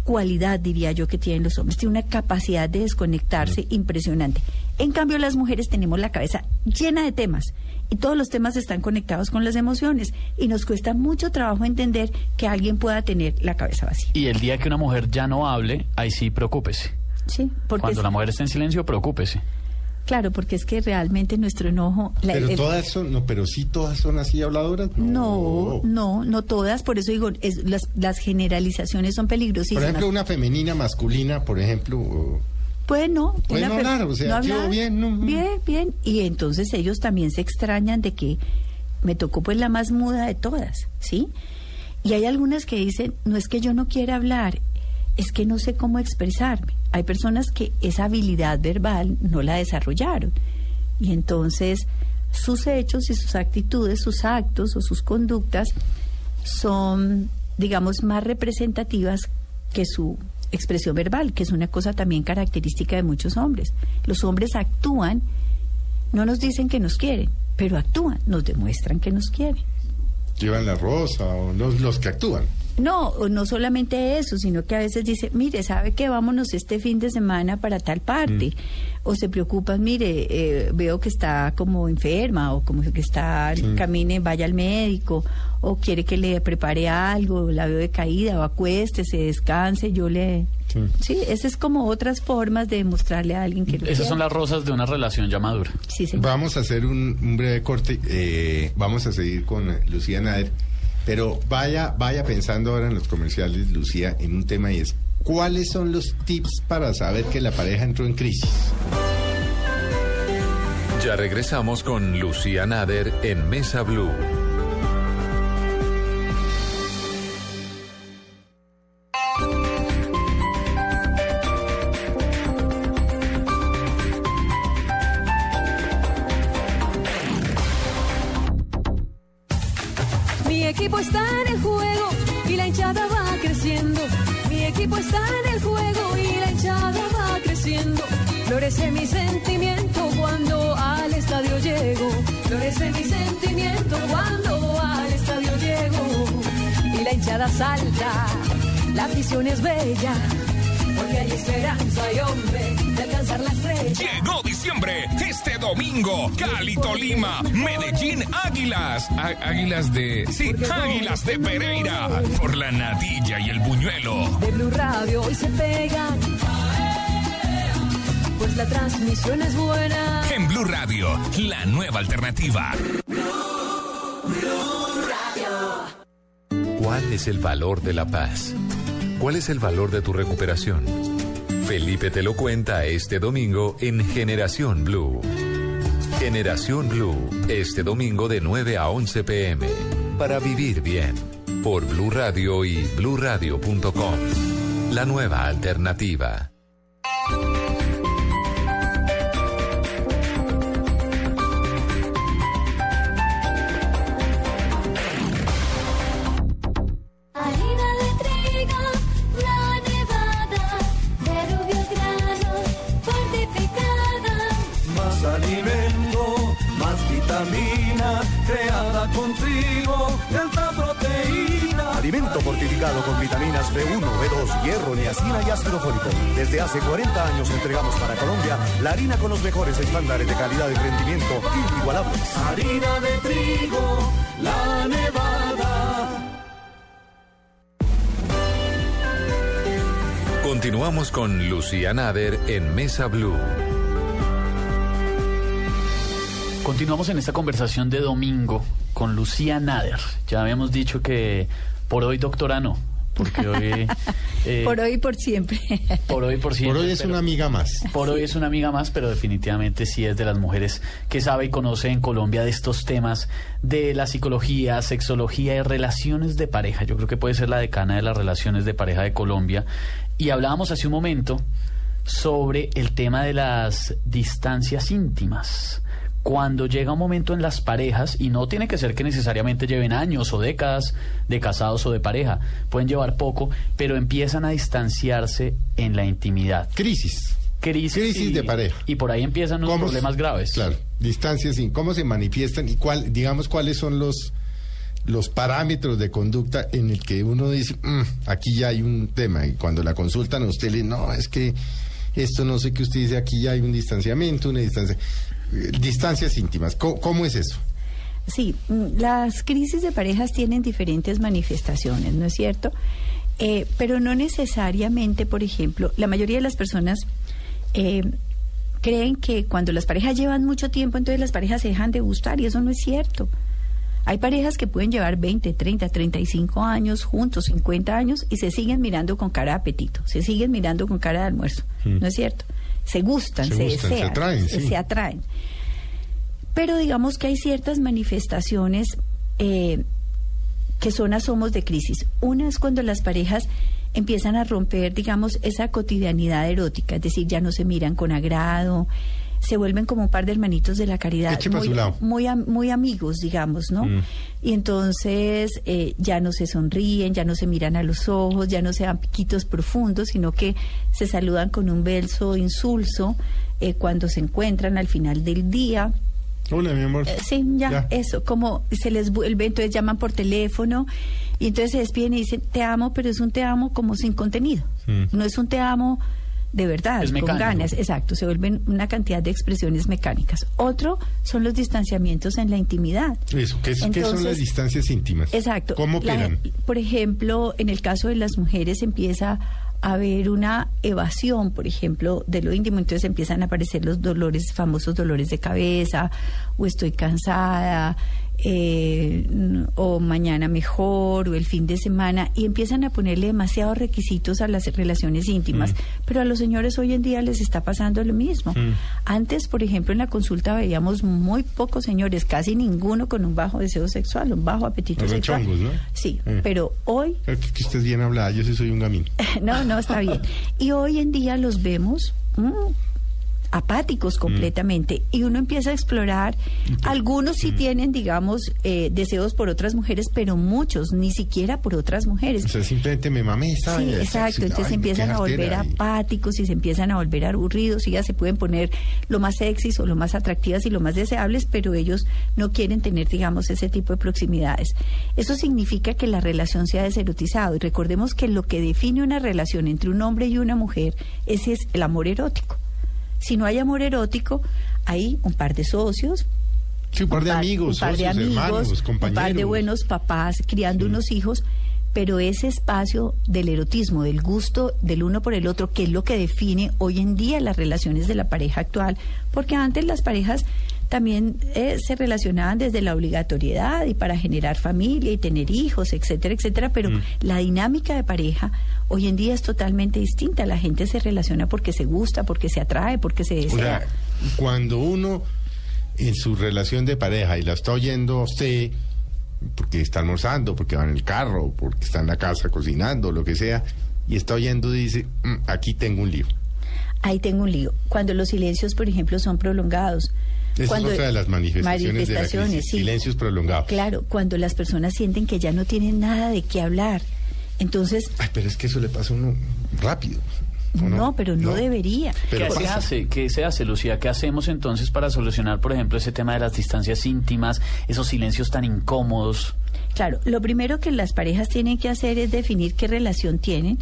cualidad, diría yo, que tienen los hombres. Tienen una capacidad de desconectarse impresionante. En cambio, las mujeres tenemos la cabeza llena de temas y todos los temas están conectados con las emociones y nos cuesta mucho trabajo entender que alguien pueda tener la cabeza vacía. Y el día que una mujer ya no hable, ahí sí preocúpese. Sí, porque Cuando la mujer esté en silencio, preocúpese. Claro, porque es que realmente nuestro enojo la- Pero el- todas son, no, pero sí todas son así habladoras. no, no, no todas, por eso digo, es- las, las generalizaciones son Por peligrosísimas. ejemplo, una femenina masculina, por ejemplo, Pues no. Pueden una hablar, o sea, hablar. Bien, no, bien, bien. Y entonces ellos también se extrañan de que me tocó pues la más muda de todas, ¿sí? Y hay algunas que dicen, no es que yo no quiera hablar, es que no sé cómo expresarme. Hay personas que esa habilidad verbal no la desarrollaron. Y entonces sus hechos y sus actitudes, sus actos o sus conductas son, digamos, más representativas que su expresión verbal, que es una cosa también característica de muchos hombres. Los hombres actúan no nos dicen que nos quieren, pero actúan, nos demuestran que nos quieren. Llevan la rosa o los, los que actúan. No, o no solamente eso, sino que a veces dice, mire, ¿sabe que vámonos este fin de semana para tal parte? O se preocupan, mire, eh, veo que está como enferma o como que está, camine, vaya al médico, o quiere que le prepare algo, la veo decaída, o acuéstese, descanse, yo le... Sí. Sí, esas es como otras formas de mostrarle a alguien que lo Esas quiere. son las rosas de una relación ya madura. Sí, señor. Vamos a hacer un, un breve corte. eh, vamos a seguir con eh, Lucía Nader. Pero vaya, vaya pensando ahora en los comerciales, Lucía, en un tema y es, ¿cuáles son los tips para saber que la pareja entró en crisis? Ya regresamos con Lucía Nader en Mesa Blue. Hinchada salta, la afición es bella. Porque hay esperanza y hombre de alcanzar la estrella. Llegó diciembre, este domingo, Cali, Tolima, Medellín, Águilas. Águilas de... Sí, Águilas de Pereira. Por la natilla y el buñuelo. de Blue Radio hoy se pegan. Pues la transmisión es buena. En Blue Radio, la nueva alternativa. ¿Cuál es el valor de la paz? ¿Cuál es el valor de tu recuperación? Felipe te lo cuenta este domingo en Generación Blue. Generación Blue, este domingo de 9 a 11 pm. Para vivir bien. Por Blue Radio y bluradio.com. La nueva alternativa. Con vitaminas B1, B2, hierro, niacina y ácido fólico. Desde hace 40 años entregamos para Colombia la harina con los mejores estándares de calidad y rendimiento inigualables. Harina de trigo, la nevada. Continuamos con Lucía Nader en Mesa Blue. Continuamos en esta conversación de domingo con Lucía Nader. Ya habíamos dicho que por hoy doctora no, porque hoy... eh, Por hoy y por siempre. Por hoy, por siempre. Por hoy es pero- una amiga más. Por hoy es una amiga más, pero definitivamente sí es de las mujeres que sabe y conoce en Colombia de estos temas de la psicología, sexología y relaciones de pareja. Yo creo que puede ser la decana de las relaciones de pareja de Colombia. Y hablábamos hace un momento sobre el tema de las distancias íntimas. Cuando llega un momento en las parejas, y no tiene que ser que necesariamente lleven años o décadas de casados o de pareja, pueden llevar poco, pero empiezan a distanciarse en la intimidad Crisis. crisis, Crisis y- de pareja. Y por ahí empiezan los ¿Cómo problemas graves. Claro, distancias y cómo se manifiestan y cuál, digamos, cuáles son los los parámetros de conducta en el que uno dice, "Mm, aquí ya hay un tema y cuando la consultan a usted le no, es que esto no sé qué usted dice, aquí ya hay un distanciamiento, una distancia, distancias íntimas. ¿Cómo, cómo es eso? Sí, mm, las crisis de parejas tienen diferentes manifestaciones, ¿no es cierto? Eh, pero no necesariamente, por ejemplo, la mayoría de las personas eh, creen que cuando las parejas llevan mucho tiempo, entonces las parejas se dejan de gustar y eso no es cierto. Hay parejas que pueden llevar 20, 30, 35 años juntos, 50 años y se siguen mirando con cara de apetito, se siguen mirando con cara de almuerzo, ¿no es cierto? Se gustan, Se se, gustan, se desean, atraen, se- sí. se atraen. Pero digamos que hay ciertas manifestaciones eh, que son asomos de crisis. Una es cuando las parejas empiezan a romper, digamos, esa cotidianidad erótica, es decir, ya no se miran con agrado, se vuelven como un par de hermanitos de la caridad, muy, muy, muy amigos, digamos, ¿no? Mm. Y entonces eh, ya no se sonríen, ya no se miran a los ojos, ya no se dan piquitos profundos, sino que se saludan con un beso insulso, eh, cuando se encuentran al final del día. Hola, mi amor. Eh, sí, ya, eso, como se les vuelve, entonces llaman por teléfono y entonces se despiden y dicen te amo, pero es un te amo como sin contenido. Mm. No es un te amo de verdad, Es con ganas, exacto, se vuelven una cantidad de expresiones mecánicas. Otro son los distanciamientos en la intimidad. Eso, ¿qué, es- qué son Entonces, las distancias íntimas? Exacto. ¿Cómo La- operan? por ejemplo, en el caso de las mujeres empieza a haber una evasión, por ejemplo, de lo íntimo, entonces empiezan a aparecer los dolores, famosos dolores de cabeza, o estoy cansada, eh, o mañana mejor, o el fin de semana, y empiezan a ponerle demasiados requisitos a las relaciones íntimas. Pero a los señores hoy en día les está pasando lo mismo. Antes, por ejemplo, en la consulta veíamos muy pocos señores, casi ninguno con un bajo deseo sexual, un bajo apetito Los sexual. rechongos, ¿no? Sí, Mm. pero hoy, Creo que, usted es bien hablada, yo sí soy un gamín. no, no, está bien. Y hoy en día los vemos mm, apáticos completamente y uno empieza a explorar. Algunos Mm. sí tienen, digamos, eh, deseos por otras mujeres, pero muchos ni siquiera por otras mujeres. O sea, simplemente me mamé Sí, exacto. Entonces ay, se empiezan a volver y- apáticos y se empiezan a volver aburridos y ya se pueden poner lo más sexys o lo más atractivas y lo más deseables, pero ellos no quieren tener, digamos, ese tipo de proximidades. Eso significa que la relación se ha deserotizado y recordemos que lo que define una relación entre un hombre y una mujer ese es el amor erótico. Si no hay amor erótico, hay un par de socios, Sí, un par de amigos, un par de socios, amigos, hermanos, un compañeros. par de buenos papás criando unos hijos, pero ese espacio del erotismo, del gusto del uno por el otro, que es lo que define hoy en día las relaciones de la pareja actual, porque antes las parejas también eh, se relacionaban desde la obligatoriedad y para generar familia y tener hijos, etcétera, etcétera, pero Mm. la dinámica de pareja hoy en día es totalmente distinta. La gente se relaciona porque se gusta, porque se atrae, porque se O desea. sea, cuando uno en su relación de pareja y la está oyendo a usted porque está almorzando, porque va en el carro, porque está en la casa cocinando, lo que sea, y está oyendo dice, "Mm, aquí tengo un lío. Ahí tengo un lío. Cuando los silencios, por ejemplo, son prolongados. Esa cuando- es otra de las manifestaciones, de la manifestaciones, crisis, sí. silencios prolongados. Claro, cuando las personas sienten que ya no tienen nada de qué hablar. Entonces, Ay, pero es que eso le pasa a uno rápido. ¿o no, pero no, debería. Pero ¿Qué se hace? ¿Qué se hace, Lucía? ¿Qué hacemos entonces para solucionar, por ejemplo, ese tema de las distancias íntimas, esos silencios tan incómodos? Claro, lo primero que las parejas tienen que hacer es definir qué relación tienen,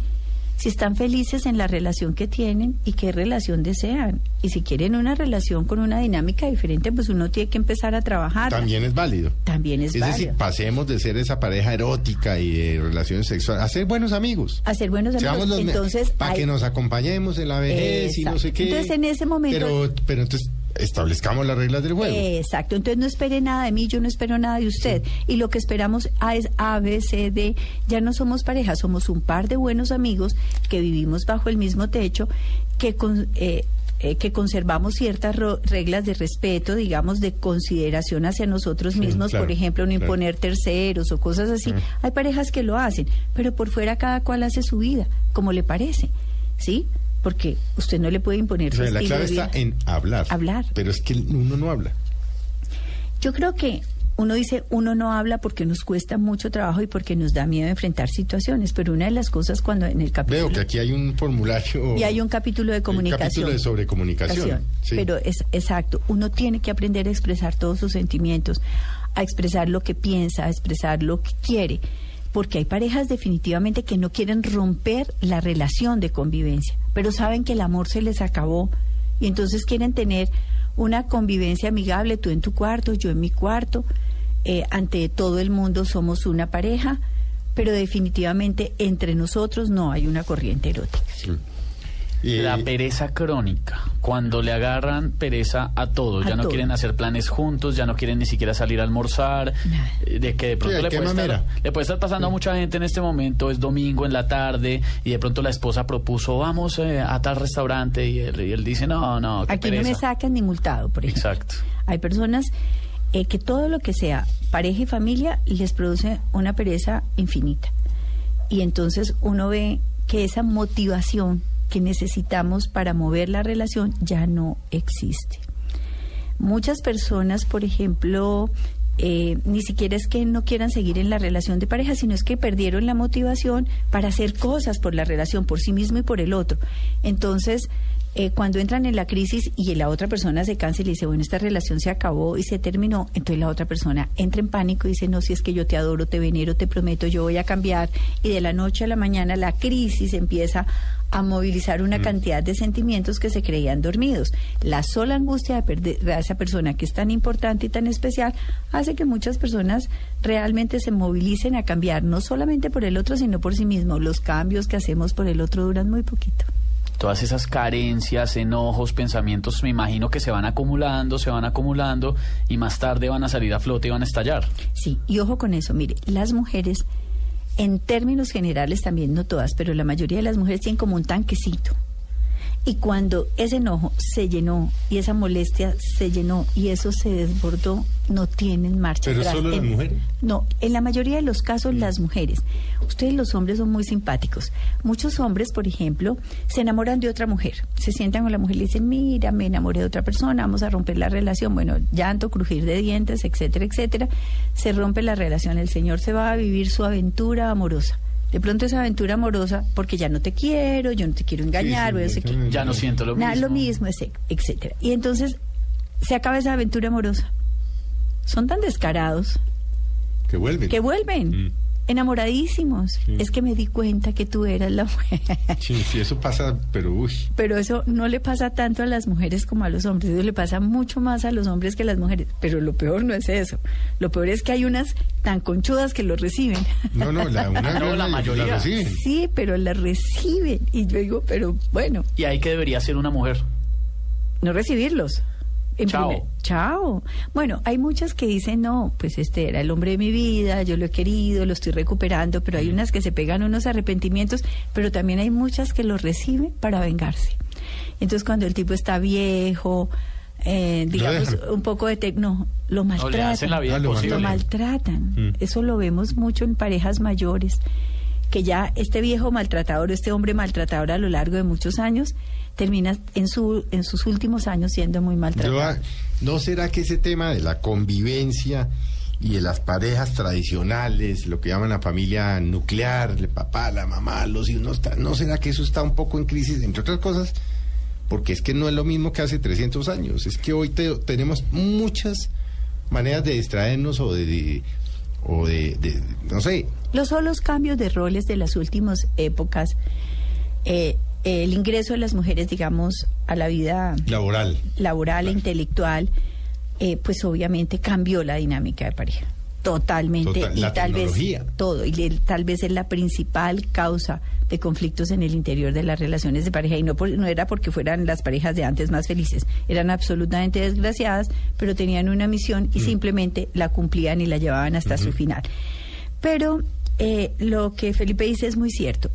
si están felices en la relación que tienen y qué relación desean. Y si quieren una relación con una dinámica diferente, pues uno tiene que empezar a trabajar. También es válido. También es Es decir, válido. pasemos de ser esa pareja erótica y de relaciones sexuales a ser buenos amigos. Hacer buenos amigos. Entonces, para hay- que nos acompañemos en la vejez y no sé qué. Entonces, en ese momento- Pero, pero entonces establezcamos las reglas del juego. Exacto, entonces no espere nada de mí, yo no espero nada de usted. Y lo que esperamos A es A, B, C, D. Ya no somos pareja, somos un par de buenos amigos que vivimos bajo el mismo techo, que, con- eh, eh, que conservamos ciertas ro- reglas de respeto, digamos, de consideración hacia nosotros Sí, mismos, claro, por ejemplo, no claro. imponer terceros o cosas así. Hay parejas que lo hacen, pero por fuera cada cual hace su vida, como le parece, ¿sí? Porque usted no le puede imponer O sea, su la clave está en hablar. Hablar. Pero es que uno no habla. Yo creo que uno dice, uno no habla porque nos cuesta mucho trabajo y porque nos da miedo enfrentar situaciones, pero una de las cosas cuando en el capítulo... Veo que aquí hay un formulario. Y hay un capítulo de Un comunicación. capítulo de sobrecomunicación. Sí. Pero es exacto, uno tiene que aprender a expresar todos sus sentimientos, a expresar lo que piensa, a expresar lo que quiere, porque hay parejas definitivamente que no quieren romper la relación de convivencia, pero saben que el amor se les acabó y entonces quieren tener una convivencia amigable, tú en tu cuarto, yo en mi cuarto, eh, ante todo el mundo somos una pareja, pero definitivamente entre nosotros no hay una corriente erótica. Y- La pereza crónica, cuando le agarran pereza a todos, A ya no todo. quieren hacer planes juntos, ya no quieren ni siquiera salir a almorzar, eh, de que de pronto Sí, le, puede estar, le puede estar pasando a mucha gente en este momento, es domingo en la tarde y de pronto la esposa propuso, vamos eh, a tal restaurante y él, y él dice, no, no, Aquí no me pereza". sacan ni multado, por ejemplo. Exacto. Hay personas eh, que todo lo que sea pareja y familia les produce una pereza infinita. Y entonces uno ve que esa motivación que necesitamos para mover la relación ya no existe. Muchas personas, por ejemplo, eh, ni siquiera es que no quieran seguir en la relación de pareja, sino es que perdieron la motivación para hacer cosas por la relación, por sí mismo y por el otro. Entonces, eh, cuando entran en la crisis y la otra persona se cansa y le dice, bueno, esta relación se acabó y se terminó, entonces la otra persona entra en pánico y dice, no, si es que yo te adoro, te venero, te prometo, yo voy a cambiar. Y de la noche a la mañana la crisis empieza a movilizar una cantidad de sentimientos que se creían dormidos. La sola angustia de perder a esa persona que es tan importante y tan especial hace que muchas personas realmente se movilicen a cambiar, no solamente por el otro, sino por sí mismo. Los cambios que hacemos por el otro duran muy poquito. Todas esas carencias, enojos, pensamientos, me imagino que se van acumulando, se van acumulando y más tarde van a salir a flote y van a estallar. Sí, y ojo con eso, mire, las mujeres, en términos generales también, no todas, pero la mayoría de las mujeres tienen como un tanquecito. Y cuando ese enojo se llenó y esa molestia se llenó y eso se desbordó, no tienen marcha ¿Pero atrás. solo las mujeres? No, en la mayoría de los casos las mujeres. Ustedes los hombres son muy simpáticos. Muchos hombres, por ejemplo, se enamoran de otra mujer. Se sientan con la mujer y le dicen, mira, me enamoré de otra persona, vamos a romper la relación. Bueno, llanto, crujir de dientes, etcétera, etcétera. Se rompe la relación. El señor se va a vivir su aventura amorosa. De pronto esa aventura amorosa, porque ya no te quiero, yo no te quiero engañar, sí, sí. Ya no siento lo Nada, mismo. lo mismo, etcétera. Y entonces se acaba esa aventura amorosa. Son tan descarados Que vuelven. que vuelven Mm. Enamoradísimos. Es que me di cuenta que tú eras la mujer. Sí, sí, eso pasa, pero uy. Pero eso no le pasa tanto a las mujeres como a los hombres. Eso le pasa mucho más a los hombres que a las mujeres. Pero lo peor no es eso. Lo peor es que hay unas tan conchudas que lo reciben. No, no, la, una No, la mayoría. la reciben. Sí, pero la reciben. Y yo digo, pero bueno, Y ahí que debería ser una mujer. no recibirlos. En Chao. primer- chao. Bueno, hay muchas que dicen, no, pues este era el hombre de mi vida, yo lo he querido, lo estoy recuperando, pero hay unas que se pegan unos arrepentimientos, pero también hay muchas que lo reciben para vengarse. Entonces, cuando el tipo está viejo, eh, digamos, un poco de... tec- no, lo le maltratan. hacen la vida Ah, lo maltratan. Mm. Eso lo vemos mucho en parejas mayores, que ya este viejo maltratador, este hombre maltratador a lo largo de muchos años, termina en, su, en sus últimos años siendo muy maltratado. Ah, ¿No será que ese tema de la convivencia y de las parejas tradicionales, lo que llaman la familia nuclear, el papá, la mamá, los hijos, no, está- ¿no será que eso está un poco en crisis, entre otras cosas? Porque es que no es lo mismo que hace 300 años. Es que hoy te- tenemos muchas maneras de distraernos o de, de- o de, de- no sé, Los solos cambios de roles de las últimas épocas, eh, el ingreso de las mujeres, digamos, a la vida laboral. laboral e intelectual, eh, pues obviamente cambió la dinámica de pareja. Totalmente. Total- y la tal vez todo. Y tal vez es la principal causa de conflictos en el interior de las relaciones de pareja. Y no, por- no era porque fueran las parejas de antes más felices. Eran absolutamente desgraciadas, pero tenían una misión y simplemente la cumplían y la llevaban hasta su final. Pero eh, lo que Felipe dice es muy cierto.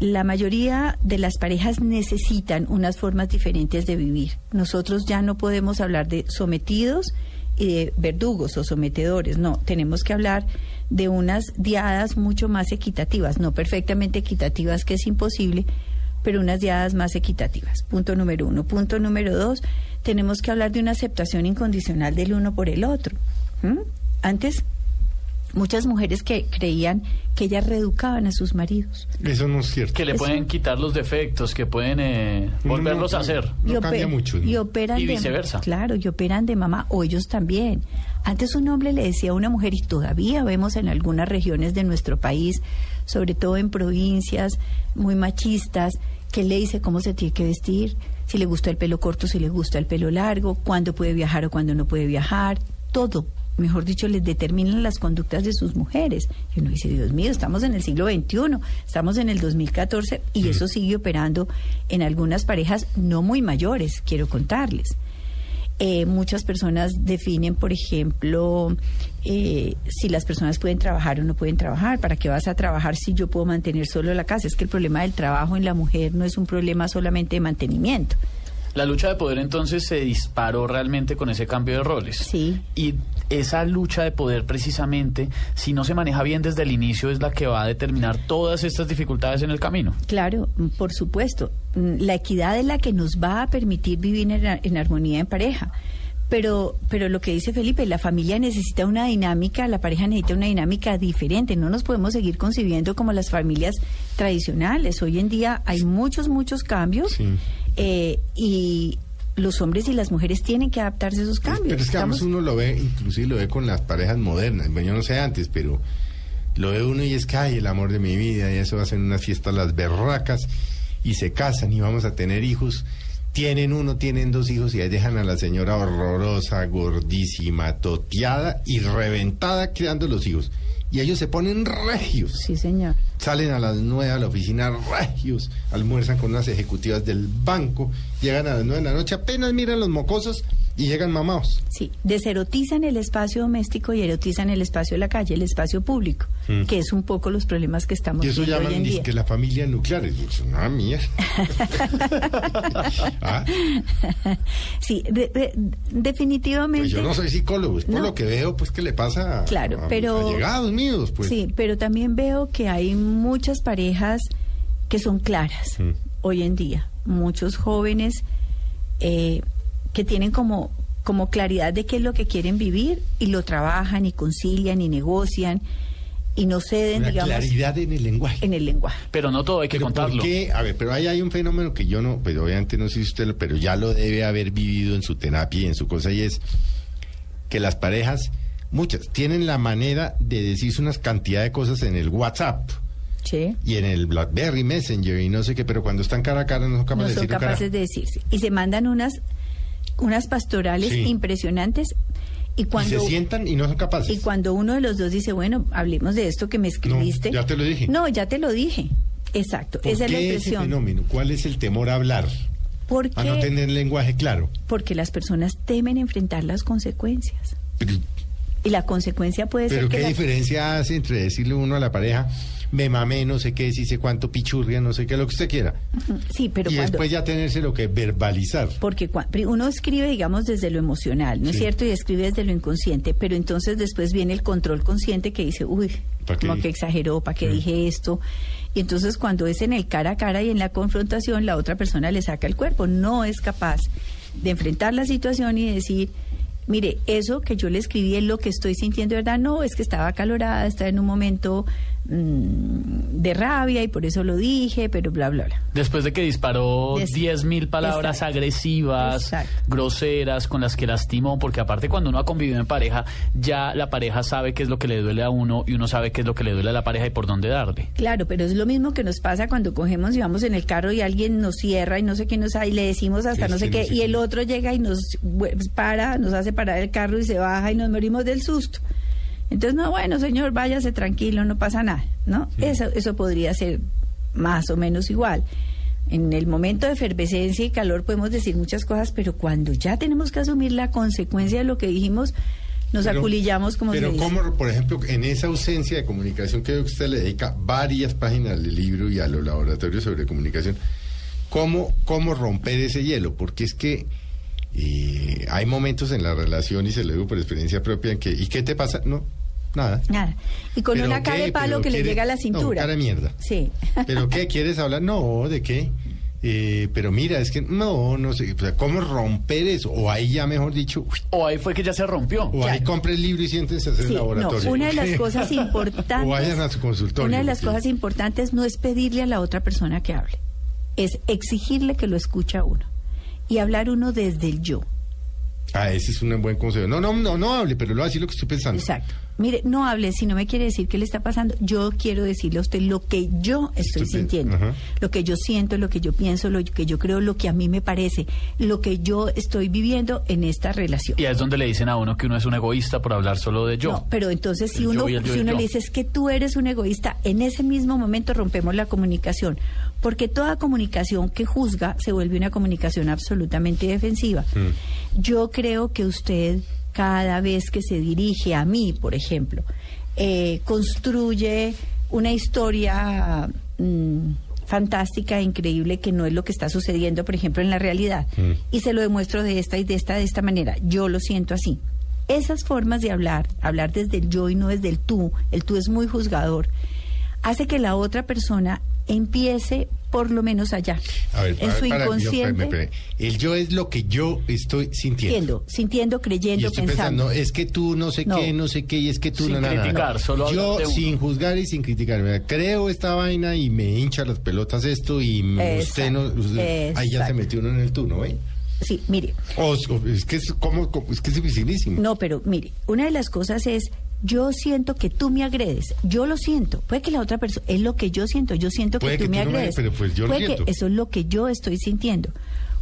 La mayoría de las parejas necesitan unas formas diferentes de vivir. Nosotros ya no podemos hablar de sometidos y de verdugos o sometedores. No, tenemos que hablar de unas diadas mucho más equitativas, no perfectamente equitativas, que es imposible, pero unas diadas más equitativas. Punto número uno. Punto número dos, tenemos que hablar de una aceptación incondicional del uno por el otro. Antes muchas mujeres que creían que ellas reeducaban a sus maridos. Eso no es cierto. Que le Eso- pueden quitar los defectos, que pueden eh, volverlos no, a hacer. No ope- cambia mucho, ¿no? Y operan Y de- viceversa. claro, y operan de mamá, o ellos también. Antes un hombre le decía a una mujer, y todavía vemos en algunas regiones de nuestro país, sobre todo en provincias muy machistas, que le dice cómo se tiene que vestir, si le gusta el pelo corto, si le gusta el pelo largo, cuándo puede viajar o cuándo no puede viajar, todo. Mejor dicho, les determinan las conductas de sus mujeres. Y uno dice, Dios mío, estamos en el siglo XXI, estamos en el 2014 y eso sigue operando en algunas parejas no muy mayores, quiero contarles. Eh, muchas personas definen, por ejemplo, eh, si las personas pueden trabajar o no pueden trabajar. ¿Para qué vas a trabajar si yo puedo mantener solo la casa? Es que el problema del trabajo en la mujer no es un problema solamente de mantenimiento. La lucha de poder entonces se disparó realmente con ese cambio de roles. Sí. Y esa lucha de poder precisamente, si no se maneja bien desde el inicio, es la que va a determinar todas estas dificultades en el camino. Claro, por supuesto. Mm, La equidad es la que nos va a permitir vivir en, ar- en armonía en pareja. Pero, pero lo que dice Felipe, la familia necesita una dinámica, la pareja necesita una dinámica diferente. No nos podemos seguir concibiendo como las familias tradicionales. Hoy en día hay muchos, muchos cambios Sí. Eh, y los hombres y las mujeres tienen que adaptarse a esos cambios. Pero es que además uno lo ve, inclusive lo ve con las parejas modernas. Bueno, yo no sé antes, pero lo ve uno y es que, ay, el amor de mi vida, y eso va a ser una fiesta las berracas, y se casan y vamos a tener hijos. Tienen uno, tienen dos hijos y ahí dejan a la señora horrorosa, gordísima, toteada y reventada creando los hijos. Y ellos se ponen regios. Sí, señor. Salen a las nueve a la oficina regios, almuerzan con unas ejecutivas del banco, llegan a las nueve de la noche, apenas miran los mocosos y llegan mamados. Sí, deserotizan el espacio doméstico y erotizan el espacio de la calle, el espacio público, Mm. que es un poco los problemas que estamos Y eso viendo hoy llaman en día. dizque la familia nuclear. Y yo, una mierda. Ah, Sí, de- de- definitivamente. pues yo no soy psicólogo, es por No. lo que veo pues que le pasa a, Claro, a- pero- a allegados míos. Pues. Sí, pero también veo que hay muchas parejas que son claras Mm. hoy en día. Muchos jóvenes eh, que tienen como, como claridad de qué es lo que quieren vivir y lo trabajan y concilian y negocian y no ceden, Una digamos, claridad en el lenguaje. en el lenguaje. Pero no todo hay que Pero ¿por contarlo. qué? A ver, pero ahí hay un fenómeno que yo no, pero obviamente no sé si usted lo, pero ya lo debe haber vivido en su terapia y en su cosa, y es que las parejas, muchas, tienen la manera de decirse unas cantidad de cosas en el WhatsApp Sí. y en el BlackBerry Messenger y no sé qué, pero cuando están cara a cara no son no capaces son de decir capaces de decirse. Y se mandan unas, unas pastorales Sí. impresionantes y Y cuando... se sientan y no son capaces. Y cuando uno de los dos dice, bueno, hablemos de esto que me escribiste. ya te lo dije. No, ya te lo dije. Exacto, ¿Por esa es la qué ese fenómeno? ¿Cuál es el temor a hablar? ¿Por A no tener lenguaje claro. Porque las personas temen enfrentar las consecuencias. Pero, Y la consecuencia puede pero ser que ¿qué la- diferencia hace entre decirle uno a la pareja, me mamé, no sé qué, si sé cuánto pichurria, no sé qué, lo que usted quiera? Sí, pero y cuando... después ya tenerse lo que verbalizar. Porque cua- pri- uno escribe, digamos, desde lo emocional, ¿no es cierto? Y escribe desde lo inconsciente, pero entonces después viene el control consciente que dice, uy, ¿Pa' qué como que exageró, ¿para qué dije esto? Y entonces cuando es en el cara a cara y en la confrontación, la otra persona le saca el cuerpo, no es capaz de enfrentar la situación y decir, mire, eso que yo le escribí es lo que estoy sintiendo, ¿verdad? No, es que estaba acalorada, estaba en un momento mm, de rabia y por eso lo dije, pero bla, bla, bla. Después de que disparó Des- 10.000 mil palabras Exacto. agresivas, Exacto. groseras, con las que lastimó, porque aparte cuando uno ha convivido en pareja, ya la pareja sabe qué es lo que le duele a uno y uno sabe qué es lo que le duele a la pareja y por dónde darle. Claro, pero es lo mismo que nos pasa cuando cogemos y vamos en el carro y alguien nos cierra y no sé qué nos hay, y le decimos hasta no sé qué, no sé y qué. el otro llega y nos para, nos hace parar el carro y se baja y nos morimos del susto. Entonces, no, bueno, señor, váyase tranquilo, no pasa nada, ¿no? Eso, eso podría ser más o menos igual. En el momento de efervescencia y calor podemos decir muchas cosas, pero cuando ya tenemos que asumir la consecuencia de lo que dijimos, nos Pero- aculillamos como Pero se dice. cómo, por ejemplo, en esa ausencia de comunicación que usted le dedica varias páginas del libro y a los laboratorios sobre comunicación, ¿cómo, cómo romper ese hielo? Porque es que eh, hay momentos en la relación, y se lo digo por experiencia propia, en que, ¿y qué te pasa? No, nada. Nada. Y con ¿Pero una cara de palo ¿Pero que le llega a la no, cintura. cara de mierda. Sí. ¿Pero qué? ¿Quieres hablar? No, ¿de qué? Eh, pero mira, es que no, no sé, o sea, ¿cómo romper eso? O ahí ya, mejor dicho, uy, O ahí fue que ya se rompió. o ahí compre el libro y siéntense a hacer Sí, el no, laboratorio. una de las cosas importantes. o vayan a su consultorio. Una de las porque- cosas importantes no es pedirle a la otra persona que hable, es exigirle que lo escucha uno y hablar uno desde el yo. Ah, ese es un buen consejo. No, no, no, no hable, pero lo va a decir lo que estoy pensando. Exacto. Mire, no hable si no me quiere decir qué le está pasando. Yo quiero decirle a usted lo que yo estoy sintiendo, ajá. lo que yo siento, lo que yo pienso, lo que yo creo, lo que a mí me parece, lo que yo estoy viviendo en esta relación. Y es donde le dicen a uno que uno es un egoísta por hablar solo de yo. No, pero entonces si El uno, yo yo si uno yo. le dice es que tú eres un egoísta, en ese mismo momento rompemos la comunicación, porque toda comunicación que juzga se vuelve una comunicación absolutamente defensiva. Mm. Yo creo que usted cada vez que se dirige a mí, por ejemplo, eh, construye una historia mm, fantástica e increíble que no es lo que está sucediendo, por ejemplo, en la realidad. Mm. Y se lo demuestro de esta y de esta, de esta manera. Yo lo siento así. Esas formas de hablar, hablar desde el yo y no desde el tú, el tú es muy juzgador, hace que la otra persona empiece por lo menos allá. A ver, en su para- yo, inconsciente. El yo es lo que yo estoy sintiendo. sintiendo, sintiendo, Y creyendo, estoy pensando. pensando, es que tú no sé No. qué, no sé qué, y es que tú Sin no, criticar, solo Yo sin juzgar y sin criticar, ¿verdad? creo esta vaina y me hincha las pelotas esto y me- usted no, usted- ahí ya se Exacto. metió uno en el tú, ¿no? ¿eh? Sí, mire, O, o- es que es como, como- es que es dificilísimo. no, pero mire, una de las cosas es, yo siento que tú me agredes, yo lo siento, puede que la otra persona, es lo que yo siento, yo siento que tú que me tú no me- agredes, pero pues yo puede que eso es lo que yo estoy sintiendo.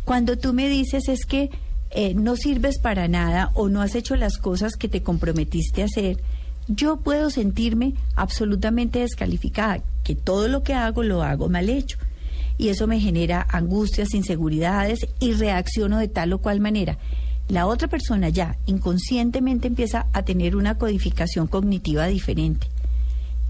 Cuando tú me dices es que eh, no sirves para nada o no has hecho las cosas que te comprometiste a hacer, yo puedo sentirme absolutamente descalificada, que todo lo que hago lo hago mal hecho. Y eso me genera angustias, inseguridades y reacciono de tal o cual manera. La otra persona ya inconscientemente empieza a tener una codificación cognitiva diferente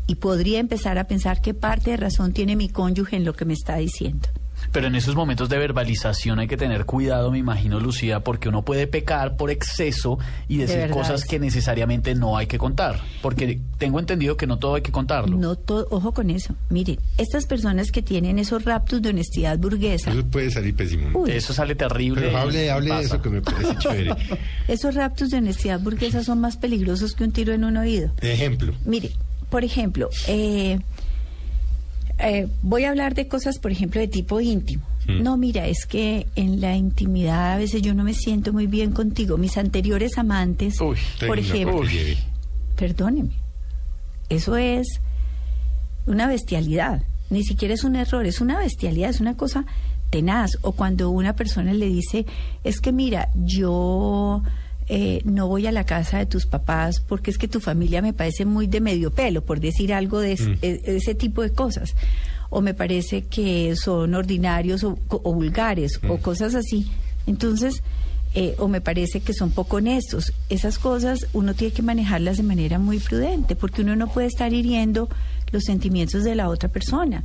y podría empezar a pensar qué parte de razón tiene mi cónyuge en lo que me está diciendo. Pero en esos momentos de verbalización hay que tener cuidado, me imagino, Lucía, porque uno puede pecar por exceso y De decir cosas que necesariamente no hay que contar. Porque tengo entendido que no todo hay que contarlo. No todo, ojo con eso. Miren, estas personas que tienen esos raptos de honestidad burguesa, Eso puede salir pésimo. Uy. Eso sale terrible. Pero hable, hable de eso que me parece chévere. esos raptos de honestidad burguesa son más peligrosos que un tiro en un oído. Ejemplo. Mire, por ejemplo, eh, eh, voy a hablar de cosas, por ejemplo, de tipo íntimo. Mm. No, mira, es que en la intimidad a veces yo no me siento muy bien contigo. Mis anteriores amantes, Uy, por ejemplo, perdóneme, eso es una bestialidad. Ni siquiera es un error, es una bestialidad, es una cosa tenaz. O cuando una persona le dice, es que mira, yo eh, no voy a la casa de tus papás porque es que tu familia me parece muy de medio pelo, por decir algo de es- Mm. e- ese tipo de cosas. O me parece que son ordinarios o, o vulgares o cosas así. Entonces, eh, o me parece que son poco honestos. Esas cosas uno tiene que manejarlas de manera muy prudente, porque uno no puede estar hiriendo los sentimientos de la otra persona.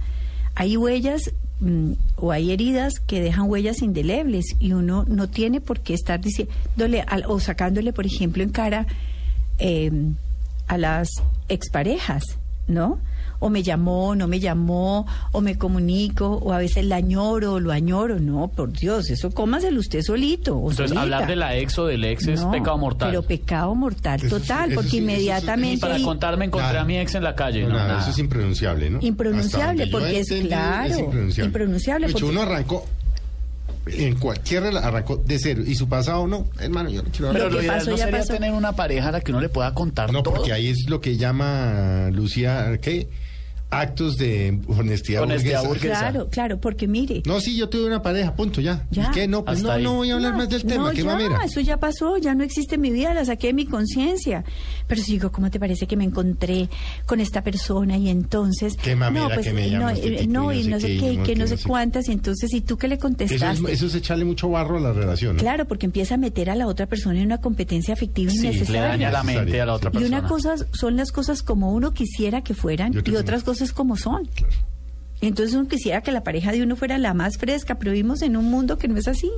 Hay huellas mm, o hay heridas que dejan huellas indelebles y uno no tiene por qué estar diciéndole al- o sacándole, por ejemplo, en cara eh, a las exparejas, ¿no? O me llamó, no me llamó, o me comunico, o a veces la añoro, o lo añoro. No, por Dios, eso cómaselo usted solito. O Entonces, solita. hablar de la ex o del ex es No, pecado mortal. Pero pecado mortal Eso total, sí, porque sí, eso sí, inmediatamente para ahí- contar me encontré Nada. a mi ex en la calle. No, No, nada, nada. eso es impronunciable, ¿no? Impronunciable, porque es claro, Es impronunciable. impronunciable, De hecho, porque- uno arrancó, en cualquier rela- arrancó de cero. Y su pasado no, hermano, yo no quiero Pero hablar. lo que ideal pasó, no ya sería pasó. tener una pareja a la que uno le pueda contar No, todo. porque ahí es lo que llama Lucía, ¿qué? Actos de honestidad, Honestidad burguesa. Claro, claro, porque mire. No, sí, yo tuve una pareja, punto, ya. Ya. ¿Y qué? No, pues Hasta no, ahí. no voy a hablar No, más del no, tema, qué ya, mamera. eso ya pasó, ya no existe en mi vida, la saqué de mi conciencia. Pero si digo, ¿cómo te parece que me encontré con esta persona y entonces... Qué mamera que me llama no, este eh, tipo no, y no sé qué, y que no sé cuántas, y entonces, ¿y tú qué le Eso es, contestaste? eso es echarle mucho barro a la relación. ¿no? Claro, porque empieza a meter a la otra persona en una competencia afectiva Sí, le innecesaria. daña la mente a la otra Y persona. una cosa son las cosas como uno quisiera que fueran Y y, otras otras como son. Claro. Entonces uno quisiera que la pareja de uno fuera la más fresca, pero vivimos en un mundo que no es así.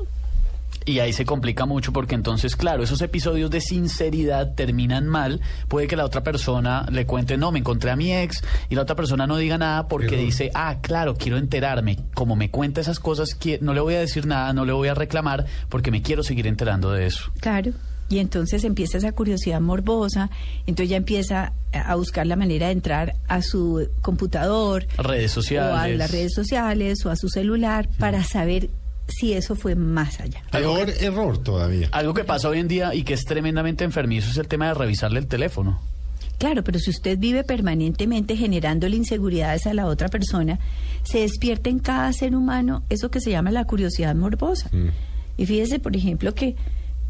Y ahí se complica mucho porque entonces, claro, esos episodios de sinceridad terminan mal. Puede que la otra persona le cuente, no, me encontré a mi ex, y la otra persona no diga nada porque Pero- dice, ah, claro, quiero enterarme. Como me cuenta esas cosas, no le voy a decir nada, no le voy a reclamar porque me quiero seguir enterando de eso. Claro. Y entonces empieza esa curiosidad morbosa, entonces ya empieza a buscar la manera de entrar a su computador Redes o a sociales. las redes sociales o a su celular para saber si eso fue más allá. Peor error todavía. Algo que pasa hoy en día y que es tremendamente enfermizo es el tema de revisarle el teléfono. Claro, pero si usted vive permanentemente generándole inseguridades a la otra persona, se despierta en cada ser humano eso que se llama la curiosidad morbosa. Mm. Y fíjese, por ejemplo, que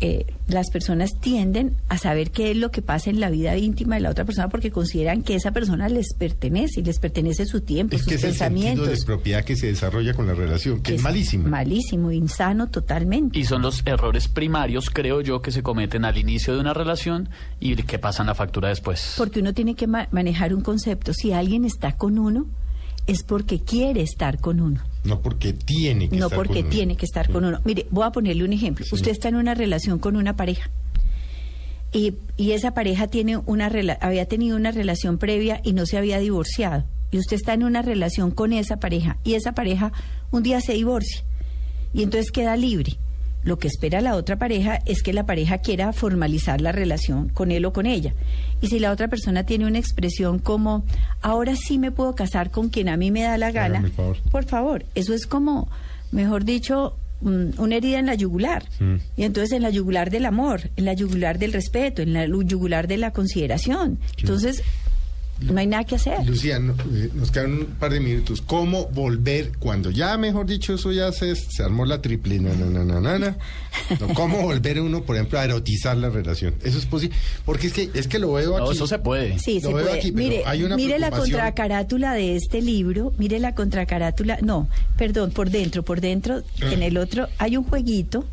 eh, las personas tienden a saber qué es lo que pasa en la vida íntima de la otra persona porque consideran que esa persona les pertenece y les pertenece su tiempo, Es sus que es el sentido pensamientos. de propiedad que se desarrolla con la relación, que es, malísimo. Malísimo, insano totalmente. Y son los errores primarios, creo yo, que se cometen al inicio de una relación y que pasan la factura después. Porque uno tiene que ma- manejar un concepto. Si alguien está con uno, es porque quiere estar con uno. No porque tiene que no estar porque con uno. tiene que estar con uno. Mire, voy a ponerle un ejemplo. Usted está en una relación con una pareja y, y esa pareja tiene una rela- había tenido una relación previa y no se había divorciado. y usted está en una relación con esa pareja y esa pareja un día se divorcia y entonces queda libre. Lo que espera la otra pareja es que la pareja quiera formalizar la relación con él o con ella. Y si la otra persona tiene una expresión como, ahora sí me puedo casar con quien a mí me da la gana, el favor. por favor, eso es como, mejor dicho, una herida en la yugular. Y entonces en la yugular del amor, en la yugular del respeto, en la yugular de la consideración. Entonces, no hay nada que hacer. Lucía, no- eh, nos quedan un par de minutos. ¿Cómo volver cuando ya, mejor dicho, eso ya se, se armó la triple? na, na, na, na, na, na? No, ¿Cómo volver uno, por ejemplo, a erotizar la relación? Eso es posible. Porque es que, es que lo veo aquí. No, eso se puede. Sí, Lo se veo puede. aquí, pero mire, hay una mire la contracarátula de este libro, mire la contracarátula, no, perdón, por dentro, por dentro, Ah. en el otro hay un jueguito.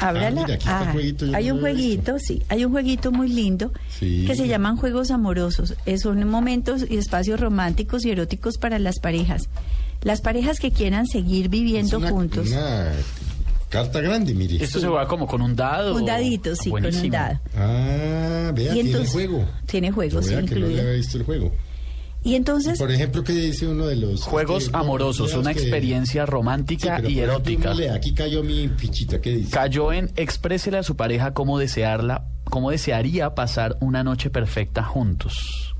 Ábrala. mira, aquí está el jueguito, yo hay no un jueguito, sí, hay un jueguito muy lindo Sí. que se llaman juegos amorosos. Eh, son momentos y espacios románticos y eróticos para las parejas. Las parejas que quieran seguir Es viviendo una- juntos. Una carta grande, mire. Esto se juega como con un dado. Un dadito, sí, con un dado. Ah, vea, Y tiene juego. Tiene juegos, Yo sí, que no le incluido. había visto el juego. Y entonces, Por ejemplo, ¿qué dice uno de los... Juegos este, amorosos, una que- experiencia Sí, romántica pero, y por ejemplo, erótica. lee, aquí cayó mi fichita, ¿qué dice? Cayó en exprésele a su pareja cómo desearla, cómo desearía pasar una noche perfecta juntos.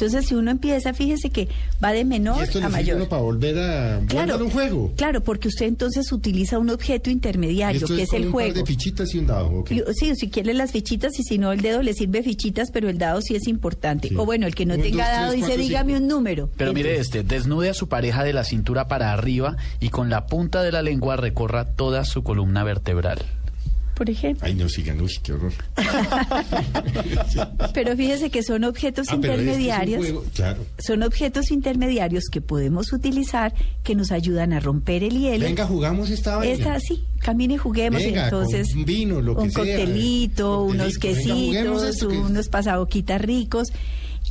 Entonces si uno empieza, fíjese que va de menor y esto a mayor. uno para volver a Claro, un juego. Claro, porque usted entonces utiliza un objeto intermediario, Esto que es, con el un par juego. de fichitas y un dado, ¿ok? Y- Sí, si quiere las fichitas y si no el dedo le sirve fichitas, pero el dado sí es importante. Sí. O bueno, el que no Un, tenga dos, tres, dado dice cuatro, dígame cinco". un número. Pero mire este, desnude a su pareja de la cintura para arriba y con la punta de la lengua recorra toda su columna vertebral. Por ejemplo. Ay, no sigan, uy, qué horror. Pero fíjese que son objetos Ah, este intermediarios. juego, claro. Son objetos intermediarios que podemos utilizar que nos ayudan a romper el hielo. Venga, jugamos esta vaina. Esta sí, camine y juguemos. Venga, entonces, con un vino, lo que un sea. coctelito, Coctelito, unos quesitos, unos pasaboquitas ricos.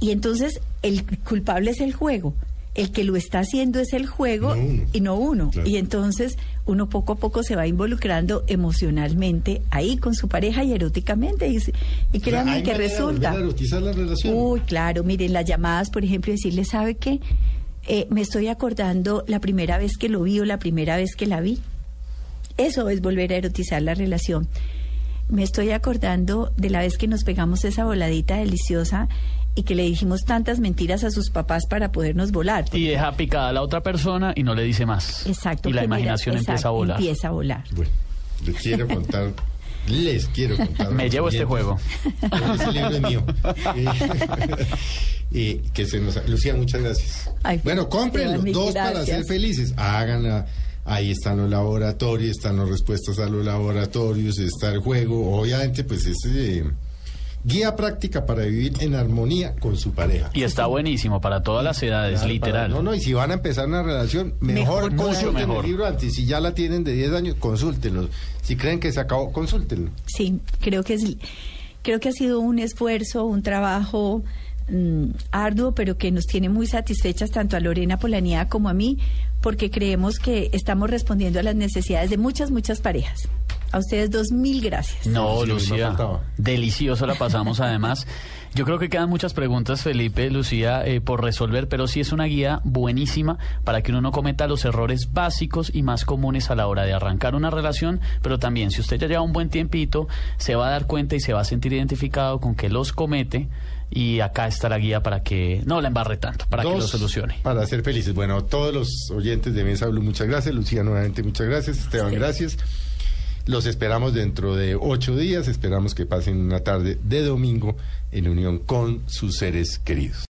Y entonces el culpable es el juego. El que lo está haciendo es el juego No uno. y no uno. Claro. Y entonces uno poco a poco se va involucrando emocionalmente ahí con su pareja y eróticamente. Y, y O sea, créanme que resulta. a la relación. Uy, claro, miren, las llamadas, por ejemplo, decirle, ¿sabe qué? Eh, me estoy acordando la primera vez que lo vi o la primera vez que la vi. Eso es volver a erotizar la relación. Me estoy acordando de la vez que nos pegamos esa voladita deliciosa y que le dijimos tantas mentiras a sus papás para podernos volar. Y deja picada a la otra persona y no le dice más. Exacto. Y la imaginación empieza a volar. Empieza a volar. Bueno, les quiero contar, les quiero contar. Me llevo este oyentes. Ese libro es mío. Eh, eh, que se nos, Lucía, muchas gracias. Ay, bueno, cómprenlo, dos para ser felices. Háganla. Ahí están los laboratorios, están las respuestas a los laboratorios, está el juego. Obviamente, pues es eh, guía práctica para vivir en armonía con su pareja. Y está buenísimo para todas las edades, Claro, literal. para- no, no, y si van a empezar una relación, mejor, Mejor mucho consulten mejor. el libro antes. Si ya la tienen de 10 años, consúltenlo. Si creen que se acabó, consúltenlo. Sí, creo que es, creo que ha sido un esfuerzo, un trabajo mm, arduo, pero que nos tiene muy satisfechas tanto a Lorena Polanía como a mí, porque creemos que estamos respondiendo a las necesidades de muchas, muchas parejas. A ustedes dos mil gracias. No, Lucía, delicioso la pasamos además. Yo creo que quedan muchas preguntas, Felipe, Lucía, eh, por resolver, pero sí es una guía buenísima para que uno no cometa los errores básicos y más comunes a la hora de arrancar una relación, pero también si usted ya lleva un buen tiempito, se va a dar cuenta y se va a sentir identificado con que los comete y acá está la guía para que no la embarre tanto, para que lo solucione. Para ser felices. Bueno, a todos los oyentes de Mesa Blue, muchas gracias. Lucía, nuevamente, muchas gracias. Esteban, gracias. Los esperamos dentro de ocho días. Esperamos que pasen una tarde de domingo en unión con sus seres queridos.